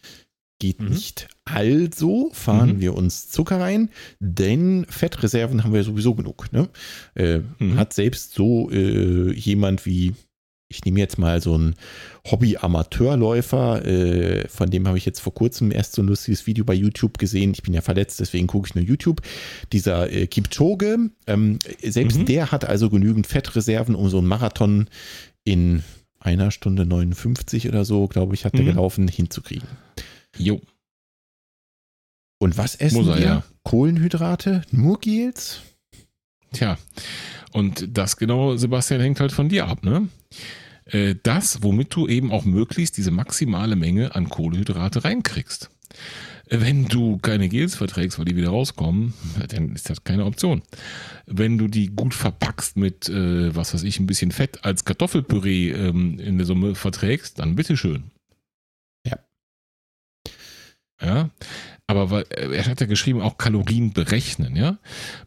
Geht Mhm. nicht. Also fahren Mhm. wir uns Zucker rein, denn Fettreserven haben wir sowieso genug. Ne? Äh, Mhm. Hat selbst so äh, jemand wie, ich nehme jetzt mal so einen Hobby-Amateurläufer, äh, von dem habe ich jetzt vor kurzem erst so ein lustiges Video bei YouTube gesehen. Ich bin ja verletzt, deswegen gucke ich nur YouTube. Dieser äh, Kipchoge, ähm, selbst Mhm. der hat also genügend Fettreserven, um so einen Marathon in einer Stunde 59 oder so, glaube ich, hat der Mhm. gelaufen, hinzukriegen. Jo. Und was essen Muss er, wir? ja. Kohlenhydrate? Nur Gels? Tja, und das genau, Sebastian, hängt halt von dir ab, ne? Äh, Das, womit du eben auch möglichst diese maximale Menge an Kohlenhydrate reinkriegst. Äh, Wenn du keine Gels verträgst, weil die wieder rauskommen, dann ist das keine Option. Wenn du die gut verpackst mit, äh, was weiß ich, ein bisschen Fett als Kartoffelpüree ähm, in der Summe verträgst, dann bitteschön. Ja. Ja, aber weil, äh, er hat ja geschrieben, auch Kalorien berechnen, ja.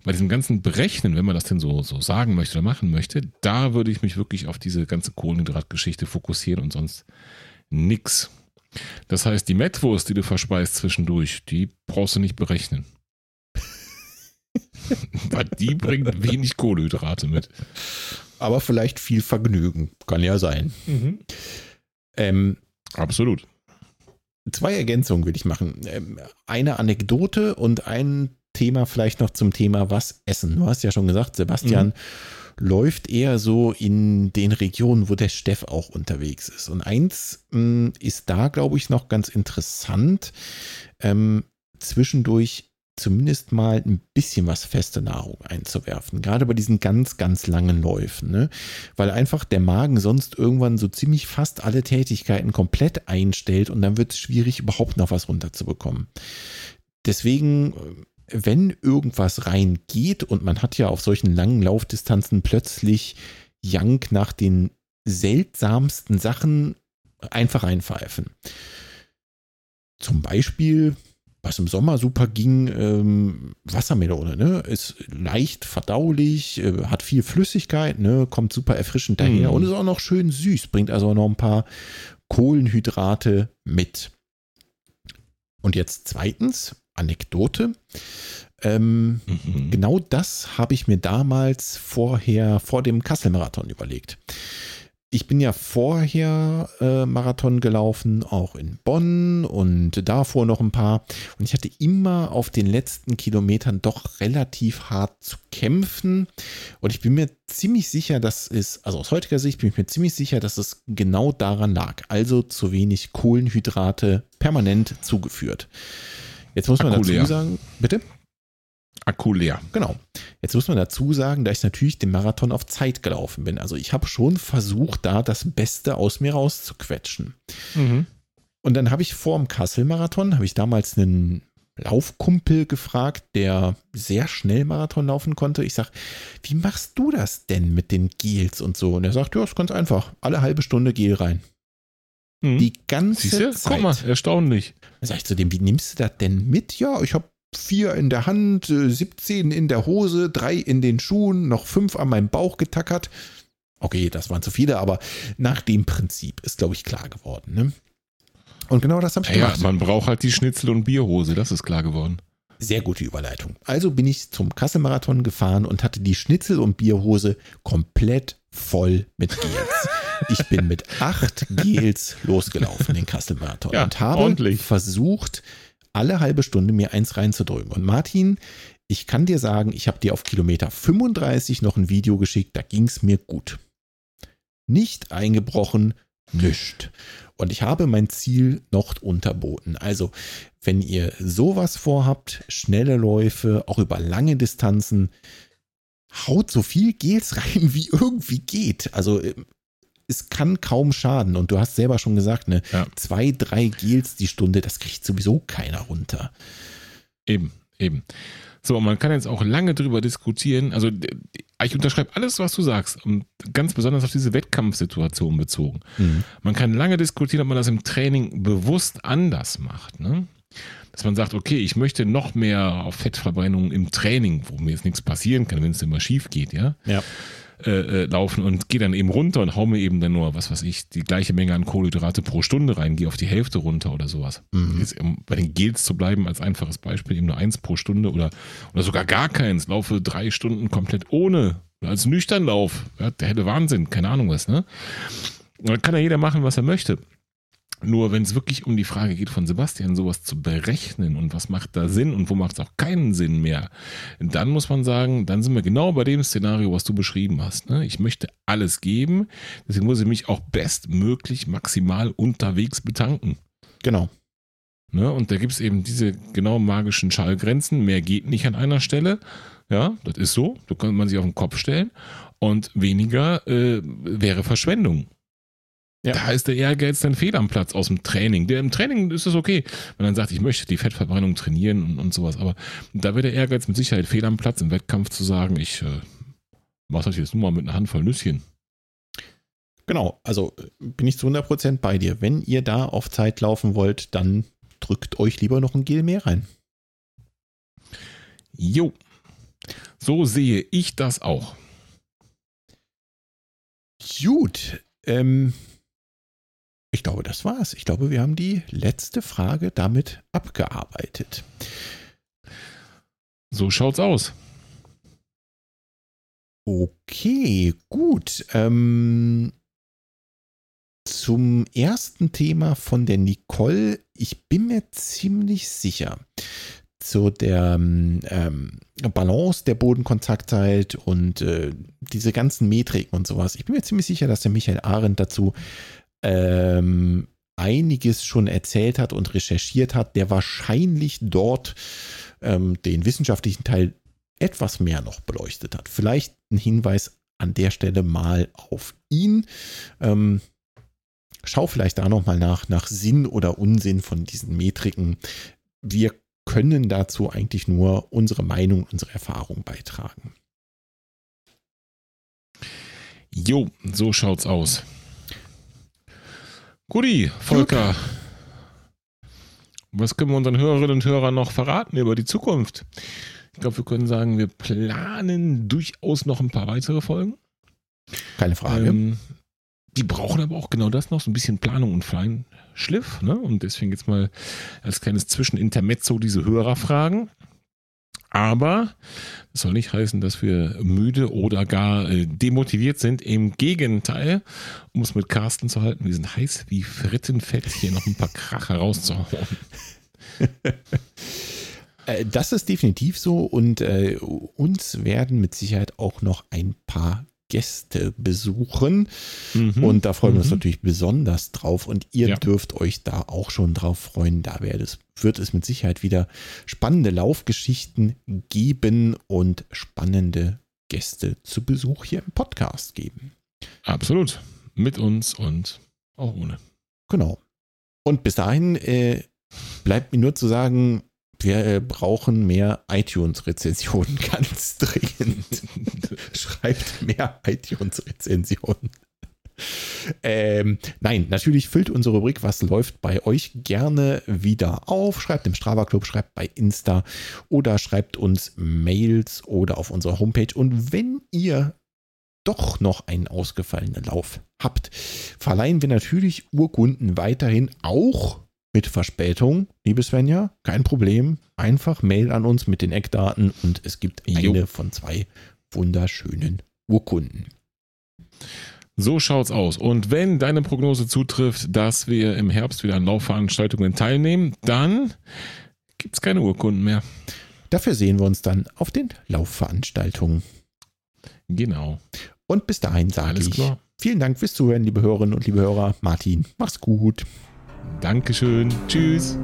Bei diesem ganzen Berechnen, wenn man das denn so, so sagen möchte oder machen möchte, da würde ich mich wirklich auf diese ganze Kohlenhydratgeschichte fokussieren und sonst nix. Das heißt, die Mettwurst, die du verspeist zwischendurch, die brauchst du nicht berechnen. (laughs) Weil die bringt wenig Kohlenhydrate mit. Aber vielleicht viel Vergnügen. Kann ja sein. Mhm. Ähm, Absolut. Zwei Ergänzungen will ich machen. Ähm, eine Anekdote und ein Thema vielleicht noch zum Thema was essen. Du hast ja schon gesagt, Sebastian läuft eher so in den Regionen, wo der Steff auch unterwegs ist. Und eins mh, ist da, glaube ich, noch ganz interessant, ähm, zwischendurch zumindest mal ein bisschen was feste Nahrung einzuwerfen. Gerade bei diesen ganz, ganz langen Läufen. Ne? Weil einfach der Magen sonst irgendwann so ziemlich fast alle Tätigkeiten komplett einstellt und dann wird es schwierig, überhaupt noch was runterzubekommen. Deswegen, wenn irgendwas reingeht und man hat ja auf solchen langen Laufdistanzen plötzlich Jank nach den seltsamsten Sachen einfach reinpfeifen. Zum Beispiel, was im Sommer super ging, ähm, Wassermelone, ne? Ist leicht verdaulich, äh, hat viel Flüssigkeit, ne? Kommt super erfrischend daher Mhm. und ist auch noch schön süß, bringt also noch ein paar Kohlenhydrate mit. Und jetzt zweitens, Anekdote. Ähm, Mhm. Genau das habe ich mir damals vorher vor dem Kassel-Marathon überlegt. Ich bin ja vorher äh, Marathon gelaufen, auch in Bonn und davor noch ein paar. Und ich hatte immer auf den letzten Kilometern doch relativ hart zu kämpfen. Und ich bin mir ziemlich sicher, dass es, also aus heutiger Sicht bin ich mir ziemlich sicher, dass es genau daran lag. Also zu wenig Kohlenhydrate permanent zugeführt. Jetzt muss man Akku dazu leer. sagen, bitte? Akku leer. Genau. Jetzt muss man dazu sagen, da ich natürlich den Marathon auf Zeit gelaufen bin. Also ich habe schon versucht, da das Beste aus mir rauszuquetschen. Mhm. Und dann habe ich vor dem Kassel-Marathon, habe ich damals einen Laufkumpel gefragt, der sehr schnell Marathon laufen konnte. Ich sage, wie machst du das denn mit den Gels und so? Und er sagt, ja, ist ganz einfach. Alle halbe Stunde Gel rein. Mhm. Die ganze Siehst du? Zeit. Guck mal, erstaunlich. Dann sag ich zu dem, wie nimmst du das denn mit? Ja, ich habe vier in der Hand, äh, 17 in der Hose, drei in den Schuhen, noch fünf an meinem Bauch getackert. Okay, das waren zu viele, aber nach dem Prinzip ist, glaube ich, klar geworden. Ne? Und genau das habe ich Ja, ja, gemacht. man braucht halt die Schnitzel- und Bierhose, das ist klar geworden. Sehr gute Überleitung. Also bin ich zum Kasselmarathon gefahren und hatte die Schnitzel- und Bierhose komplett voll mit Gels. ich bin mit acht Gels losgelaufen, den Kasselmarathon. Ja, und habe ordentlich. versucht, alle halbe Stunde mir eins reinzudrücken. Und Martin, ich kann dir sagen, ich habe dir auf Kilometer 35 noch ein Video geschickt, da ging es mir gut. Nicht eingebrochen, nischt. Und ich habe mein Ziel noch unterboten. Also, wenn ihr sowas vorhabt, schnelle Läufe, auch über lange Distanzen, haut so viel Gels rein, (laughs) wie irgendwie geht. Also, äh, es kann kaum schaden. Und du hast selber schon gesagt, ne, Ja. zwei, drei Gels die Stunde, das kriegt sowieso keiner runter. Eben, eben. So, man kann jetzt auch lange drüber diskutieren. Also, ich unterschreibe alles, was du sagst. Und ganz besonders auf diese Wettkampfsituation bezogen. Man kann lange diskutieren, ob man das im Training bewusst anders macht. Ne? Dass man sagt, okay, ich möchte noch mehr auf Fettverbrennung im Training, wo mir jetzt nichts passieren kann, wenn es immer schief geht, ja, Ja. Äh, äh, laufen und gehe dann eben runter und hau mir eben dann nur, was weiß ich, die gleiche Menge an Kohlenhydrate pro Stunde rein, gehe auf die Hälfte runter oder sowas. Mhm. Jetzt, um bei den Gels zu bleiben, als einfaches Beispiel, eben nur eins pro Stunde oder, oder sogar gar keins, laufe drei Stunden komplett ohne, als nüchtern Lauf. Ja, der hätte Wahnsinn, keine Ahnung was, ne? Da kann ja jeder machen, was er möchte. Nur wenn es wirklich um die Frage geht von Sebastian, sowas zu berechnen und was macht da Sinn und wo macht es auch keinen Sinn mehr, dann muss man sagen, dann sind wir genau bei dem Szenario, was du beschrieben hast. Ne? Ich möchte alles geben, deswegen muss ich mich auch bestmöglich maximal unterwegs betanken. Genau. Ne? Und da gibt es eben diese genau magischen Schallgrenzen. Mehr geht nicht an einer Stelle. Ja, das ist so. Da kann man sich auf den Kopf stellen. Und weniger äh, wäre Verschwendung. Ja. Da ist der Ehrgeiz dann fehl am Platz aus dem Training. Der, Im Training ist es okay, wenn man sagt, ich möchte die Fettverbrennung trainieren und, und sowas. Aber da wäre der Ehrgeiz mit Sicherheit fehl am Platz, im Wettkampf zu sagen, ich äh, mache das jetzt nur mal mit einer Handvoll Nüsschen. Genau, also äh, bin ich zu 100% bei dir. Wenn ihr da auf Zeit laufen wollt, dann drückt euch lieber noch ein Gel mehr rein. Jo, so sehe ich das auch. Gut, ähm, ich glaube, das war's. Ich glaube, wir haben die letzte Frage damit abgearbeitet. So schaut's aus. Okay, gut. Ähm, zum ersten Thema von der Nicole. Ich bin mir ziemlich sicher, zu der ähm, Balance der Bodenkontaktzeit und äh, diese ganzen Metriken und sowas. Ich bin mir ziemlich sicher, dass der Michael Arendt dazu ähm, einiges schon erzählt hat und recherchiert hat, der wahrscheinlich dort ähm, den wissenschaftlichen Teil etwas mehr noch beleuchtet hat. Vielleicht ein Hinweis an der Stelle mal auf ihn. Ähm, schau vielleicht da nochmal nach, nach Sinn oder Unsinn von diesen Metriken. Wir können dazu eigentlich nur unsere Meinung, unsere Erfahrung beitragen. Jo, so schaut's aus. Guti, Volker. Was können wir unseren Hörerinnen und Hörern noch verraten über die Zukunft? Ich glaube, wir können sagen, wir planen durchaus noch ein paar weitere Folgen. Keine Frage. Ähm, die brauchen aber auch genau das noch, so ein bisschen Planung und Feinschliff. Ne? Und deswegen jetzt mal als kleines Zwischenintermezzo diese Hörerfragen. Aber das soll nicht heißen, dass wir müde oder gar äh, demotiviert sind. Im Gegenteil, um es mit Carsten zu halten, wir sind heiß wie Frittenfett, hier noch ein paar Kracher rauszuhauen. (laughs) Äh, das ist definitiv so und äh, uns werden mit Sicherheit auch noch ein paar Gäste besuchen. Mhm. Und da freuen wir uns mhm. natürlich besonders drauf. Und ihr ja. dürft euch da auch schon drauf freuen. Da wird es, wird es mit Sicherheit wieder spannende Laufgeschichten geben und spannende Gäste zu Besuch hier im Podcast geben. Absolut. Mit uns und auch ohne. Genau. Und bis dahin äh, bleibt mir nur zu sagen, wir äh, brauchen mehr iTunes-Rezensionen (laughs) ganz dringend. (laughs) Schreibt mehr iTunes-Rezensionen. Ähm, nein, natürlich füllt unsere Rubrik Was läuft bei euch gerne wieder auf. Schreibt im Strava Club, schreibt bei Insta oder schreibt uns Mails oder auf unserer Homepage. Und wenn ihr doch noch einen ausgefallenen Lauf habt, verleihen wir natürlich Urkunden weiterhin auch mit Verspätung, liebe Svenja, kein Problem. Einfach Mail an uns mit den Eckdaten und es gibt eine jo. von zwei wunderschönen Urkunden. So schaut's aus. Und wenn deine Prognose zutrifft, dass wir im Herbst wieder an Laufveranstaltungen teilnehmen, dann gibt es keine Urkunden mehr. Dafür sehen wir uns dann auf den Laufveranstaltungen. Genau. Und bis dahin sage ich vielen Dank fürs Zuhören, liebe Hörerinnen und liebe Hörer. Martin, mach's gut. Dankeschön. Tschüss.